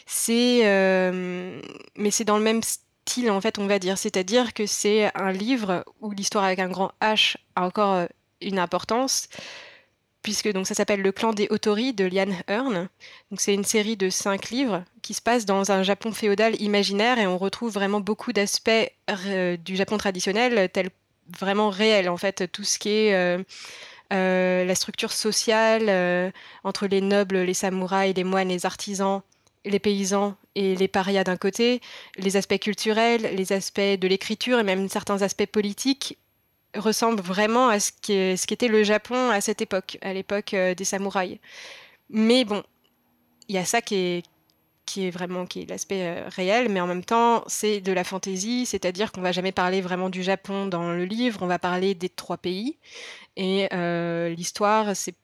Speaker 2: C'est, euh, mais c'est dans le même style en fait, on va dire. C'est-à-dire que c'est un livre où l'histoire avec un grand H a encore euh, une importance, puisque donc ça s'appelle Le clan des Otori de Liane Hearn. Donc c'est une série de cinq livres qui se passe dans un Japon féodal imaginaire et on retrouve vraiment beaucoup d'aspects euh, du Japon traditionnel tels vraiment réels en fait tout ce qui est euh, la structure sociale entre les nobles, les samouraïs, les moines, les artisans, les paysans et les parias d'un côté, les aspects culturels, les aspects de l'écriture et même certains aspects politiques ressemble vraiment à ce qu'était le Japon à cette époque, à l'époque euh, des samouraïs. Mais bon, il y a ça qui est, qui est vraiment qui est l'aspect euh, réel, mais en même temps, c'est de la fantaisie, c'est-à-dire qu'on va jamais parler vraiment du Japon dans le livre, on va parler des trois pays. Et euh, l'histoire, c'est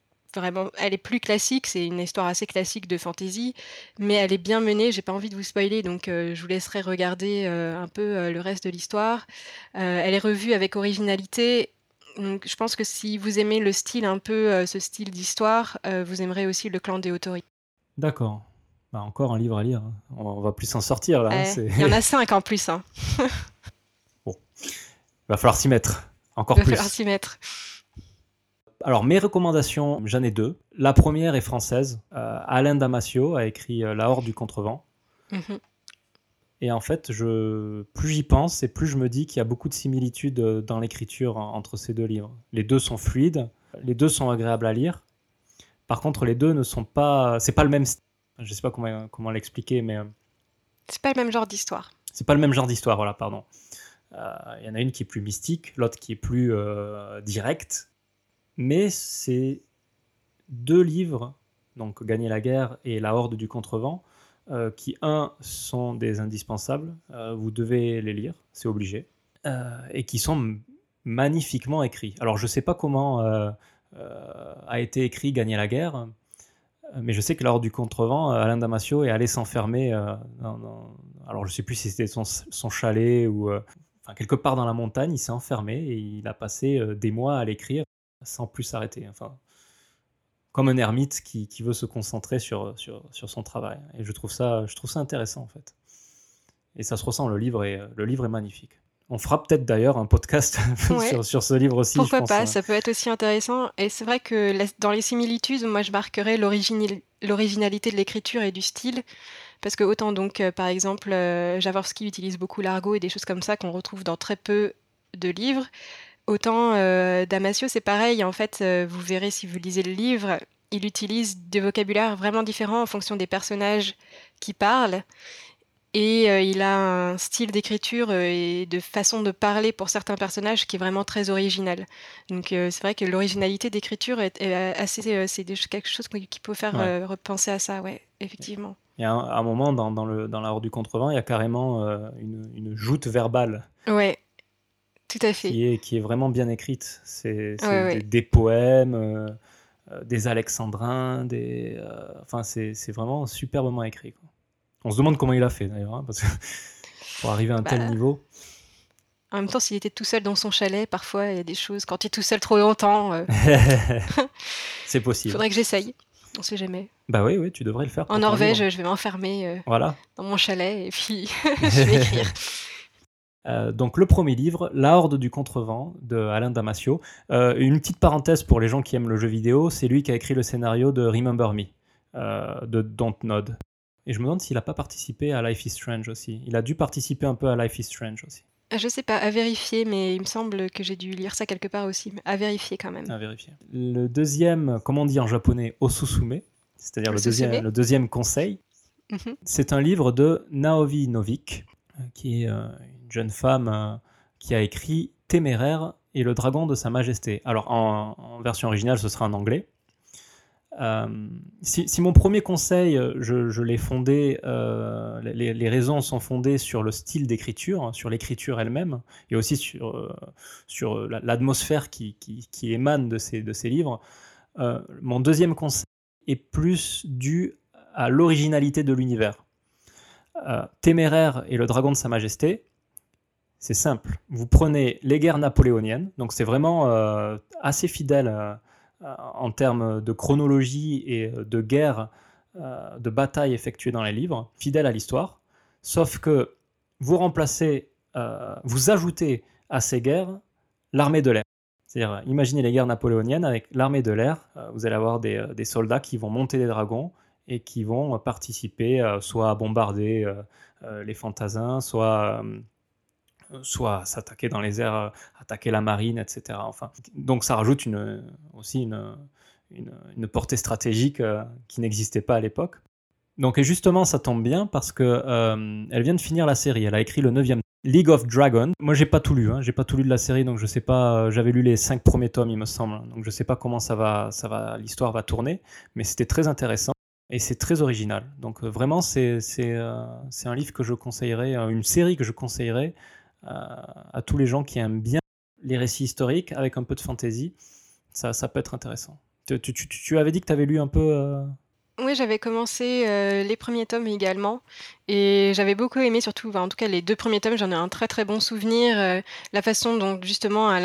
Speaker 2: vraiment, elle est plus classique, c'est une histoire assez classique de fantasy, mais elle est bien menée. J'ai pas envie de vous spoiler, donc euh, je vous laisserai regarder euh, un peu euh, le reste de l'histoire. elle est revue avec originalité. Donc, je pense que si vous aimez le style un peu, ce style d'histoire, vous aimerez aussi le clan des autorités.
Speaker 1: D'accord. Bah, encore un livre à lire. Hein. On va plus s'en sortir là.
Speaker 2: Hein, il y en a cinq en plus. Hein.
Speaker 1: bon, il va falloir s'y mettre. Encore plus. Il
Speaker 2: va falloir s'y mettre.
Speaker 1: Alors, mes recommandations, j'en ai deux. La première est française. Euh, Alain Damasio a écrit euh, La Horde du Contrevent. Mhm. Et en fait, je, plus j'y pense et plus je me dis qu'il y a beaucoup de similitudes euh, dans l'écriture entre ces deux livres. Les deux sont fluides, les deux sont agréables à lire. Par contre, les deux ne sont pas. C'est pas le même. Je sais pas comment, comment l'expliquer, mais.
Speaker 2: C'est pas le même genre d'histoire.
Speaker 1: C'est pas le même genre d'histoire, voilà, pardon. Il y en a une qui est plus mystique, l'autre qui est plus directe mais c'est deux livres, donc Gagner la guerre et La Horde du Contrevent, euh, qui, un, sont des indispensables, euh, vous devez les lire, c'est obligé, euh, et qui sont magnifiquement écrits. Alors je ne sais pas comment a été écrit Gagner la guerre, mais je sais que La Horde du Contrevent, Alain Damasio est allé s'enfermer, alors je ne sais plus si c'était son, chalet ou... Quelque part dans la montagne, il s'est enfermé et il a passé des mois à l'écrire sans plus s'arrêter. Enfin, comme un ermite qui, qui, veut se concentrer sur, sur, sur, son travail. Et je trouve, ça, je trouve ça intéressant, en fait. Et ça se ressent, le livre est, le livre est magnifique. On fera peut-être d'ailleurs un podcast sur, sur, ce livre aussi.
Speaker 2: Pourquoi pas,
Speaker 1: hein.
Speaker 2: ça peut être aussi intéressant. Et c'est vrai que dans les similitudes, moi je marquerais l'originalité de l'écriture et du style. Parce que autant donc, euh, par exemple, euh, Jaworski utilise beaucoup l'argot et des choses comme ça qu'on retrouve dans très peu de livres. Autant euh, Damasio, c'est pareil. En fait, euh, vous verrez si vous lisez le livre, il utilise des vocabulaires vraiment différents en fonction des personnages qui parlent. Et euh, il a un style d'écriture et de façon de parler pour certains personnages qui est vraiment très original. Donc c'est vrai que l'originalité d'écriture est, assez, c'est quelque chose qui peut faire repenser à ça, ouais, effectivement.
Speaker 1: Il y a un, moment dans, dans, le, dans la du contrevent, il y a carrément une, une, joute verbale.
Speaker 2: Ouais, tout à fait.
Speaker 1: Qui est, qui est vraiment bien écrite. C'est des, poèmes, euh, euh, des alexandrins, des, euh, enfin c'est vraiment superbement écrit. On se demande comment il a fait d'ailleurs, hein, parce que pour arriver à un tel bah, niveau.
Speaker 2: En même temps, s'il était tout seul dans son chalet, parfois il y a des choses. Quand tu es tout seul trop longtemps,
Speaker 1: c'est possible. Il
Speaker 2: faudrait que j'essaye. On sait jamais.
Speaker 1: Bah oui, oui, tu devrais le faire.
Speaker 2: En Norvège, je vais m'enfermer
Speaker 1: voilà.
Speaker 2: dans mon chalet et puis je vais écrire.
Speaker 1: Euh, donc le premier livre, La Horde du Contrevent de Alain Damasio. Euh, une petite parenthèse pour les gens qui aiment le jeu vidéo, c'est lui qui a écrit le scénario de Remember Me, euh, de Dontnod. Et je me demande s'il n'a pas participé à Life is Strange aussi. Il a dû participer un peu à Life is Strange aussi.
Speaker 2: Ah, je sais pas, à vérifier, mais il me semble que j'ai dû lire ça quelque part aussi. À vérifier quand même.
Speaker 1: À vérifier. Le deuxième, comment on dit en japonais, Osusume, c'est-à-dire le deuxième, le deuxième conseil, mhm. c'est un livre de Naovi Novik, qui est jeune femme euh, qui a écrit Téméraire et le dragon de Sa Majesté. Alors en, version originale, ce sera en anglais. Euh, si, mon premier conseil, je, l'ai fondé, euh, les, raisons sont fondées sur le style d'écriture, sur l'écriture elle-même, et aussi sur, sur l'atmosphère qui, qui, émane de ces, de ces livres. mon deuxième conseil est plus dû à l'originalité de l'univers. Téméraire et le dragon de Sa Majesté, c'est simple. Vous prenez les guerres napoléoniennes, donc c'est vraiment euh, assez fidèle euh, en termes de chronologie et de guerres, euh, de batailles effectuées dans les livres, fidèle à l'histoire, sauf que vous remplacez, vous ajoutez à ces guerres l'armée de l'air. C'est-à-dire, imaginez les guerres napoléoniennes avec l'armée de l'air, vous allez avoir des, soldats qui vont monter des dragons et qui vont participer soit à bombarder les fantassins, soit soit s'attaquer dans les airs, euh, attaquer la marine, etc. Enfin, donc ça rajoute aussi une, une, portée stratégique euh, qui n'existait pas à l'époque. Donc et justement, ça tombe bien parce que euh, elle vient de finir la série. Elle a écrit le 9e League of Dragons. Moi, j'ai pas tout lu. Hein. J'ai pas tout lu de la série, donc je sais pas. J'avais lu les cinq premiers tomes, il me semble. Donc je sais pas comment ça va, ça va, l'histoire va tourner. Mais c'était très intéressant et c'est très original. Donc vraiment, c'est c'est un livre que je conseillerais, une série que je conseillerais à, tous les gens qui aiment bien les récits historiques avec un peu de fantaisie. Ça, ça peut être intéressant. Tu, tu, tu, avais dit que tu avais lu un peu. Euh,
Speaker 2: oui, j'avais commencé euh, les premiers tomes également. Et j'avais beaucoup aimé, surtout, en tout cas, les deux premiers tomes, j'en ai un très très bon souvenir. Euh, la façon dont, justement, elle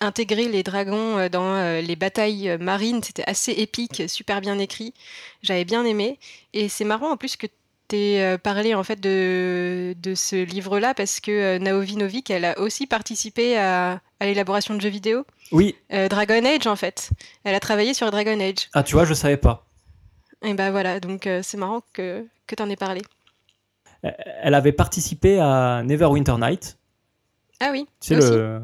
Speaker 2: intégrer les dragons dans les batailles marines, c'était assez épique, super bien écrit. J'avais bien aimé. Et c'est marrant en plus que euh, parler en fait de, de ce livre-là parce que euh, Naovi Novik, elle a aussi participé à, à l'élaboration de jeux vidéo.
Speaker 1: Oui.
Speaker 2: Euh, Dragon Age en fait. Elle a travaillé sur Dragon Age.
Speaker 1: Ah tu vois, je savais pas.
Speaker 2: Et ben voilà, donc c'est marrant que, que tu en aies parlé.
Speaker 1: Elle avait participé à Neverwinter Night.
Speaker 2: Ah oui.
Speaker 1: C'est le,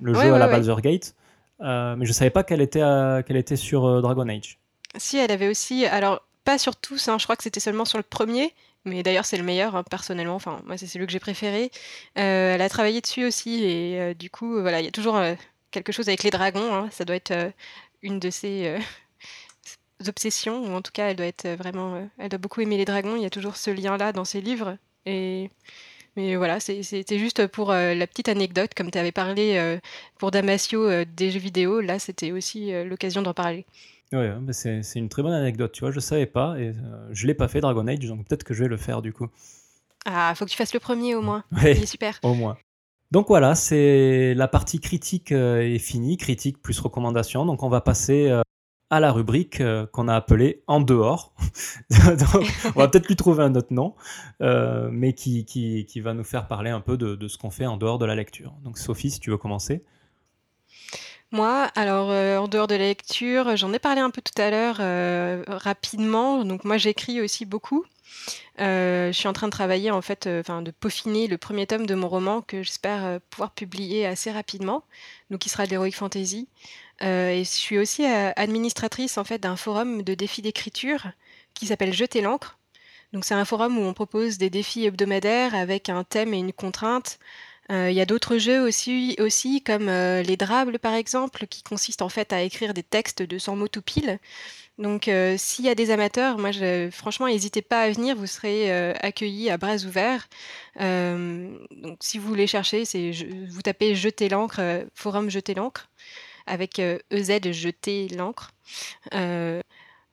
Speaker 1: le jeu à la Baldur's Gate. mais je savais pas qu'elle était, qu'elle était sur Dragon Age.
Speaker 2: Si, elle avait aussi. Alors, pas sur tous, hein, je crois que c'était seulement sur le premier, mais d'ailleurs c'est le meilleur hein, personnellement. Enfin, moi c'est celui que j'ai préféré. Euh, elle a travaillé dessus aussi et euh, du coup voilà, il y a toujours euh, quelque chose avec les dragons. Hein. ça doit être une de ses obsessions ou en tout cas elle doit être vraiment, elle doit beaucoup aimer les dragons. Il y a toujours ce lien là dans ses livres et mais voilà, c'était juste pour la petite anecdote, comme tu avais parlé pour Damasio des jeux vidéo, là c'était aussi l'occasion d'en parler.
Speaker 1: Ouais, c'est une très bonne anecdote, tu vois, je savais pas et euh, je l'ai pas fait Dragon Age, donc peut-être que je vais le faire du coup.
Speaker 2: Ah, faut que tu fasses le premier au moins. Il est super.
Speaker 1: Au moins. Donc voilà, c'est la partie critique euh, est finie, critique plus recommandation. Donc on va passer euh, à la rubrique qu'on a appelée En dehors. on va peut-être lui trouver un autre nom, mais qui, qui, qui, va nous faire parler un peu de, de ce qu'on fait en dehors de la lecture. Donc Sophie, si tu veux commencer.
Speaker 2: Moi, alors, euh, en dehors de la lecture, j'en ai parlé un peu tout à l'heure, euh, rapidement. Donc moi, j'écris aussi beaucoup. Euh, je suis en train de travailler, en fait, enfin, de peaufiner le premier tome de mon roman que j'espère, pouvoir publier assez rapidement, donc qui sera de l'heroic fantasy. Et je suis aussi, administratrice, en fait, d'un forum de défis d'écriture qui s'appelle Jeter l'encre. Donc c'est un forum où on propose des défis hebdomadaires avec un thème et une contrainte. Euh, il y a d'autres jeux aussi, aussi comme euh, les Drables par exemple, qui consistent en fait à écrire des textes de 100 mots tout pile. Donc euh, s'il y a des amateurs, moi franchement n'hésitez pas à venir, vous serez accueillis à bras ouverts. donc si vous voulez chercher, c'est vous tapez Jeter l'encre, forum Jeter l'encre, avec EZ Jeter l'encre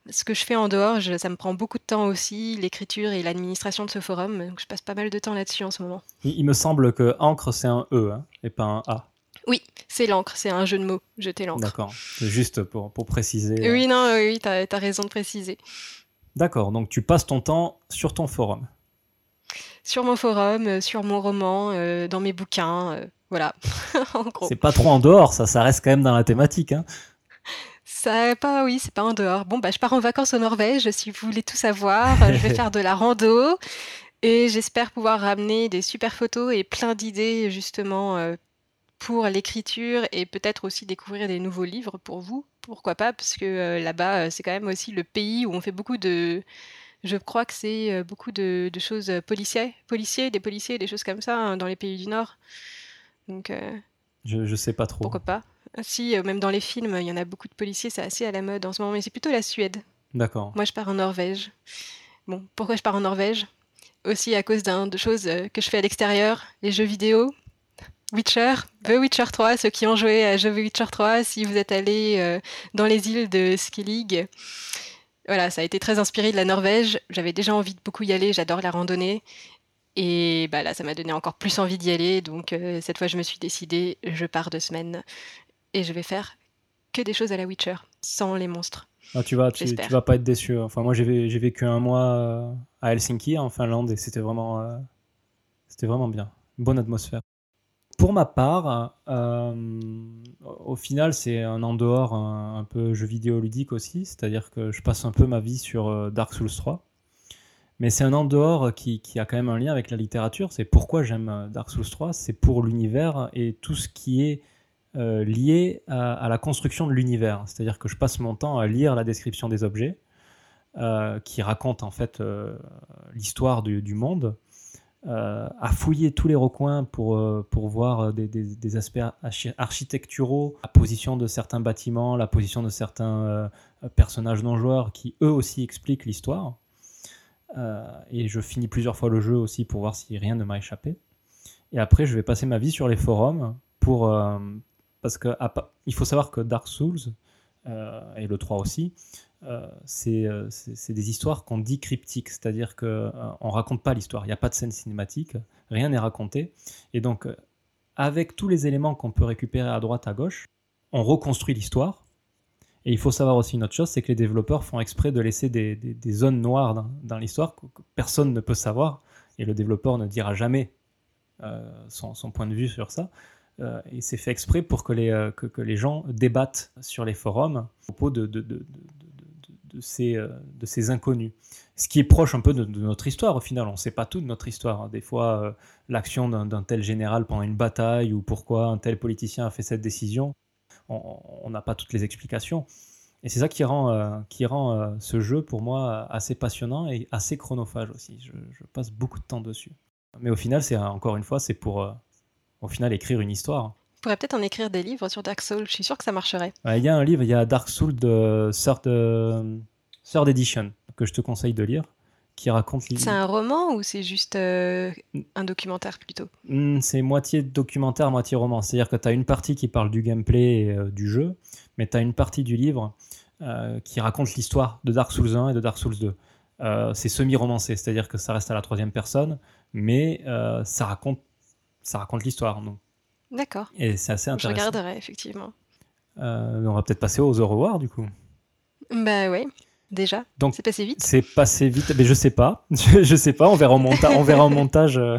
Speaker 2: ce que je fais en dehors, ça me prend beaucoup de temps aussi, l'écriture et l'administration de ce forum. Donc je passe pas mal de temps là-dessus en ce moment.
Speaker 1: Il, me semble que encre, c'est un E hein, et pas un A.
Speaker 2: Oui, c'est l'encre, c'est un jeu de mots, jeter l'encre.
Speaker 1: D'accord, juste pour, pour préciser.
Speaker 2: Oui, non, oui, tu as, raison de préciser.
Speaker 1: D'accord, donc tu passes ton temps sur ton forum.
Speaker 2: Sur mon forum, sur mon roman, dans mes bouquins. voilà, en gros.
Speaker 1: C'est pas trop en dehors, ça, ça reste quand même dans la thématique. Hein.
Speaker 2: Ça, pas, oui, c'est pas en dehors. Bon, bah, je pars en vacances au Norvège, si vous voulez tout savoir. je vais faire de la rando et j'espère pouvoir ramener des super photos et plein d'idées, justement, euh, pour l'écriture et peut-être aussi découvrir des nouveaux livres pour vous. Pourquoi pas? Parce que euh, là-bas, euh, c'est quand même aussi le pays où on fait beaucoup de. Je crois que c'est beaucoup de, choses policiers, policiers, des policiers, des choses comme ça hein, dans les pays du Nord. Donc.
Speaker 1: je, je sais pas trop.
Speaker 2: Pourquoi pas si, euh, même dans les films, il y en a beaucoup de policiers, c'est assez à la mode en ce moment, mais c'est plutôt la Suède.
Speaker 1: D'accord.
Speaker 2: Moi, je pars en Norvège. Bon, pourquoi je pars en Norvège? Aussi à cause d'un de choses euh, que je fais à l'extérieur, les jeux vidéo. Witcher, The Witcher 3, ceux qui ont joué à The Witcher 3, si vous êtes allé euh, dans les îles de Skellig, voilà, ça a été très inspiré de la Norvège. J'avais déjà envie de beaucoup y aller, j'adore la randonnée. Et bah là, ça m'a donné encore plus envie d'y aller. Donc cette fois, je me suis décidée, je pars deux semaines et je vais faire que des choses à la Witcher, sans les monstres.
Speaker 1: Ah, tu, vas, tu, vas pas être déçu. Enfin, moi, j'ai vécu un mois euh, à Helsinki, en Finlande, et c'était vraiment, euh, c'était vraiment bien. bonne atmosphère. Pour ma part, euh, au final, c'est un en dehors un, peu jeu vidéo ludique aussi, c'est-à-dire que je passe un peu ma vie sur Dark Souls 3. Mais c'est un en dehors qui, a quand même un lien avec la littérature. C'est pourquoi j'aime Dark Souls 3, c'est pour l'univers et tout ce qui est euh, lié à, la construction de l'univers. C'est-à-dire que je passe mon temps à lire la description des objets, euh, qui raconte en fait euh, l'histoire du, monde, à fouiller tous les recoins pour, pour voir des, des, aspects architecturaux, la position de certains bâtiments, la position de certains personnages non-joueurs qui eux aussi expliquent l'histoire. et je finis plusieurs fois le jeu aussi pour voir si rien ne m'a échappé. Et après, je vais passer ma vie sur les forums pour, parce qu'il faut savoir que Dark Souls, euh, et le 3 aussi, euh, euh, c'est des histoires qu'on dit cryptiques, c'est-à-dire qu'on ne raconte pas l'histoire, il n'y a pas de scène cinématique, rien n'est raconté. Et donc, avec tous les éléments qu'on peut récupérer à droite, à gauche, on reconstruit l'histoire. Et il faut savoir aussi une autre chose, c'est que les développeurs font exprès de laisser des, zones noires dans, l'histoire que, personne ne peut savoir, et le développeur ne dira jamais son, point de vue sur ça. Euh, et c'est fait exprès pour que les, euh, gens débattent sur les forums à propos de, de ces, euh, de ces inconnus. Ce qui est proche un peu de, notre histoire au final. On ne sait pas tout de notre histoire. Des fois, l'action d'un tel général pendant une bataille ou pourquoi un tel politicien a fait cette décision, on n'a pas toutes les explications. Et c'est ça qui rend, qui rend ce jeu pour moi assez passionnant et assez chronophage aussi. Je, je passe beaucoup de temps dessus. Mais au final, c'est encore une fois, c'est pour au final écrire une histoire.
Speaker 2: On pourrait peut-être en écrire des livres sur Dark Souls, je suis sûr que ça marcherait.
Speaker 1: Il y a un livre, il y a Dark Souls de Third, Third Edition, que je te conseille de lire, qui raconte...
Speaker 2: C'est un roman ou c'est juste euh, un documentaire plutôt?
Speaker 1: Hmm, C'est moitié documentaire, moitié roman. C'est-à-dire que tu as une partie qui parle du gameplay et euh, du jeu, mais tu as une partie du livre euh, qui raconte l'histoire de Dark Souls 1 et de Dark Souls 2. c'est semi-romancé, c'est-à-dire que ça reste à la troisième personne, mais ça raconte ça raconte l'histoire.
Speaker 2: D'accord.
Speaker 1: Et c'est assez intéressant.
Speaker 2: Je regarderai, effectivement.
Speaker 1: Euh, on va peut-être passer aux au revoir, du coup.
Speaker 2: Bah oui, déjà. Donc, c'est passé vite.
Speaker 1: C'est passé vite, mais je sais pas. je, sais pas, on verra en, monta on verra en montage euh,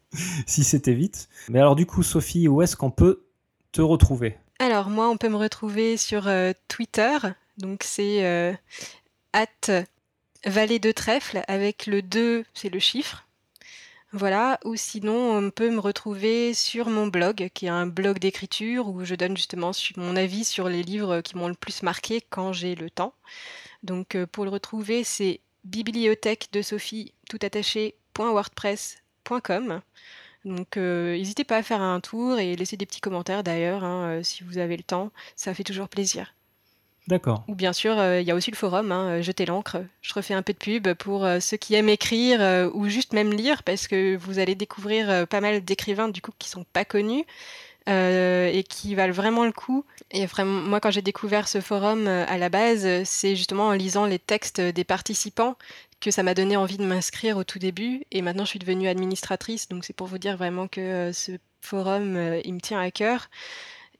Speaker 1: si c'était vite. Mais alors, du coup, Sophie, où est-ce qu'on peut te retrouver?
Speaker 2: Alors, moi, on peut me retrouver sur euh, Twitter. Donc, c'est at vallée de trèfle avec le 2, c'est le chiffre, voilà, ou sinon on peut me retrouver sur mon blog, qui est un blog d'écriture où je donne justement mon avis sur les livres qui m'ont le plus marqué quand j'ai le temps. Donc euh, pour le retrouver, c'est bibliothèque de Sophie tout attaché.wordpress.com. Donc euh, n'hésitez pas à faire un tour et laisser des petits commentaires d'ailleurs hein, euh, si vous avez le temps, ça fait toujours plaisir.
Speaker 1: D'accord.
Speaker 2: Ou bien sûr, euh, il y a aussi le forum, hein, euh, Jetez l'encre. Je refais un peu de pub pour euh, ceux qui aiment écrire ou juste même lire, parce que vous allez découvrir pas mal d'écrivains du coup qui sont pas connus. et qui valent vraiment le coup. Et vraiment, moi, quand j'ai découvert ce forum à la base, c'est justement en lisant les textes des participants que ça m'a donné envie de m'inscrire au tout début. Et maintenant, je suis devenue administratrice, donc c'est pour vous dire vraiment que ce forum, il me tient à cœur.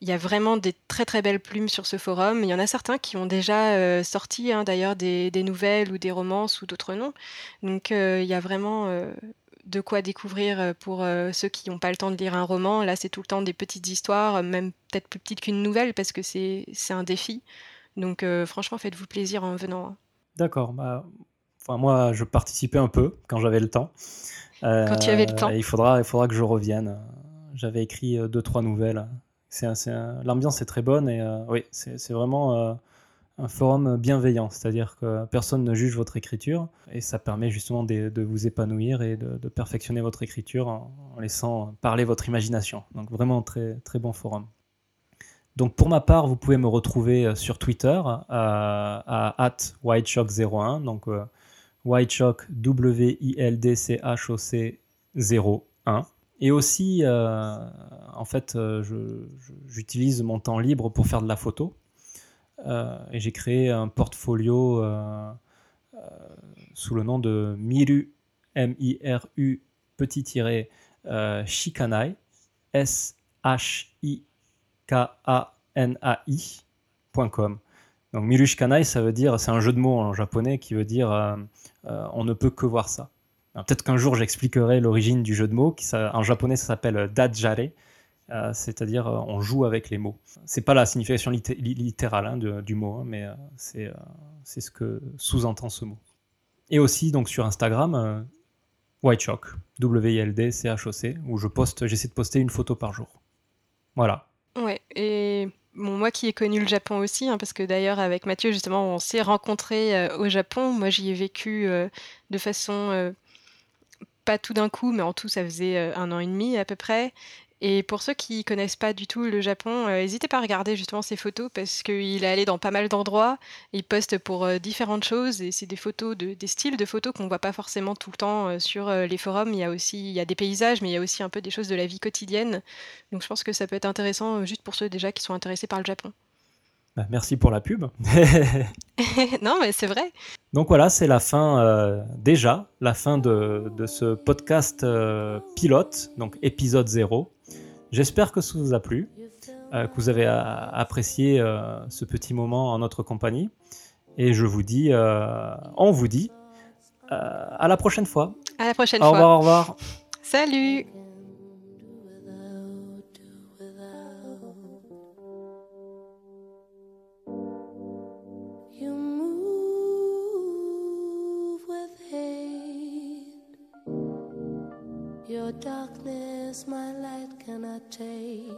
Speaker 2: Il y a vraiment des très très belles plumes sur ce forum. Il y en a certains qui ont déjà euh, sorti hein, d'ailleurs des, nouvelles ou des romances ou d'autres noms. Donc euh, il y a vraiment euh, de quoi découvrir pour ceux qui n'ont pas le temps de lire un roman. Là, c'est tout le temps des petites histoires, même peut-être plus petites qu'une nouvelle, parce que c'est un défi. Donc, franchement, faites-vous plaisir en venant. Hein.
Speaker 1: D'accord. Bah, enfin, moi, je participais un peu quand j'avais le temps.
Speaker 2: quand tu avais le temps.
Speaker 1: Il faudra, il faudra que je revienne. J'avais écrit deux, trois nouvelles. L'ambiance est très bonne et oui, c'est vraiment un forum bienveillant, c'est-à-dire que personne ne juge votre écriture et ça permet justement de, vous épanouir et de, perfectionner votre écriture en, laissant parler votre imagination. Donc vraiment très très bon forum. Donc pour ma part, vous pouvez me retrouver euh, sur Twitter euh, à, whiteshock01, donc euh, whiteshock W I L D C H O C 01. Et aussi, en fait, j'utilise mon temps libre pour faire de la photo. Euh, et j'ai créé un portfolio euh, euh, sous le nom de Miru, M-I-R-U, petit tiré, Shikanai, S-H-I-K-A-N-A-I.com. Donc Miru Shikanai, ça veut dire, c'est un jeu de mots en japonais qui veut dire on ne peut que voir ça. Peut-être qu'un jour j'expliquerai l'origine du jeu de mots, qui en japonais ça s'appelle Dajare, euh, c'est-à-dire euh, on joue avec les mots. C'est pas la signification littérale hein, du mot, hein, mais euh, c'est ce que sous-entend ce mot. Et aussi donc sur Instagram, Whitechalk, W-I-L-D-C-H-O-C, où je poste, j'essaie de poster une photo par jour. Voilà.
Speaker 2: Ouais, et moi qui ai connu le Japon aussi, hein, parce que d'ailleurs avec Mathieu justement on s'est rencontrés au Japon. Moi j'y ai vécu de façon pas tout d'un coup, mais en tout ça faisait un an et demi à peu près. Et pour ceux qui connaissent pas du tout le Japon, euh, n'hésitez pas à regarder justement ses photos parce qu'il est allé dans pas mal d'endroits. Il poste pour euh, différentes choses et c'est des photos de, des styles de photos qu'on voit pas forcément tout le temps euh, sur les forums. Il y a aussi il y a des paysages, mais il y a aussi un peu des choses de la vie quotidienne. Donc je pense que ça peut être intéressant juste pour ceux déjà qui sont intéressés par le Japon.
Speaker 1: Bah, merci pour la pub.
Speaker 2: non, mais c'est vrai.
Speaker 1: Donc voilà, c'est la fin, déjà, la fin de, de ce podcast pilote, donc épisode 0. J'espère que ça vous a plu, euh, que vous avez euh, apprécié euh, ce petit moment en notre compagnie. Et je vous dis, on vous dit, à la prochaine fois.
Speaker 2: À la prochaine
Speaker 1: fois.
Speaker 2: Au
Speaker 1: revoir, au revoir.
Speaker 2: Salut. Cannot take.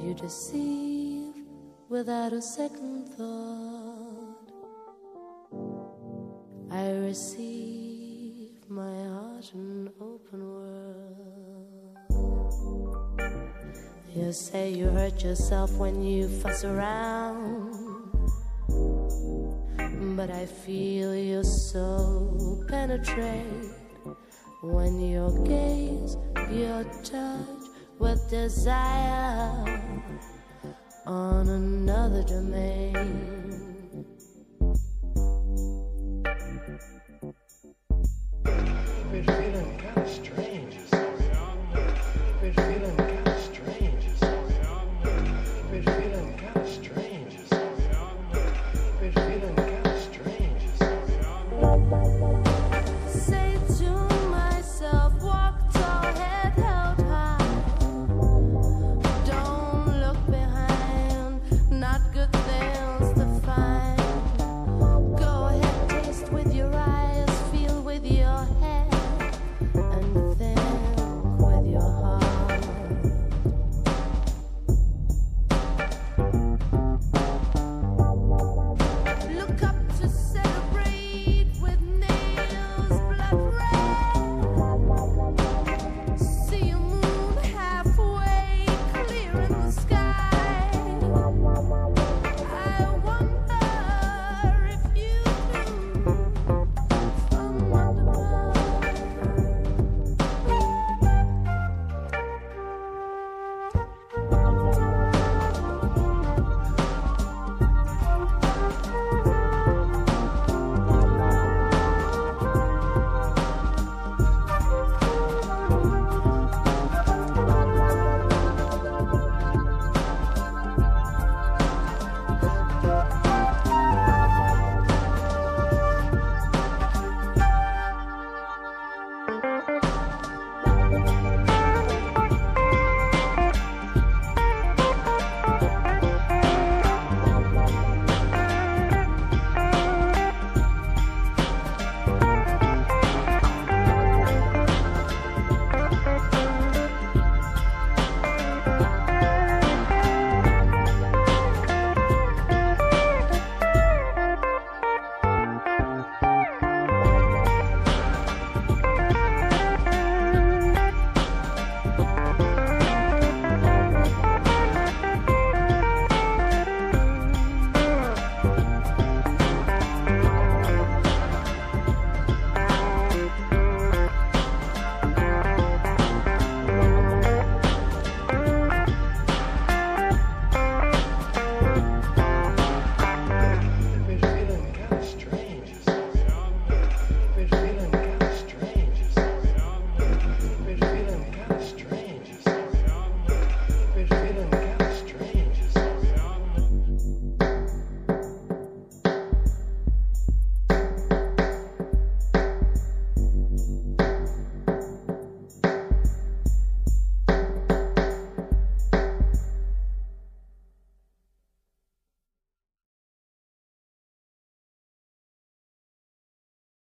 Speaker 2: You deceive without a second thought. I receive my heart an open world. You say you hurt yourself when you fuss around. But I feel you so penetrate when your gaze, your touch with desire on another domain. Feeling kind of strange.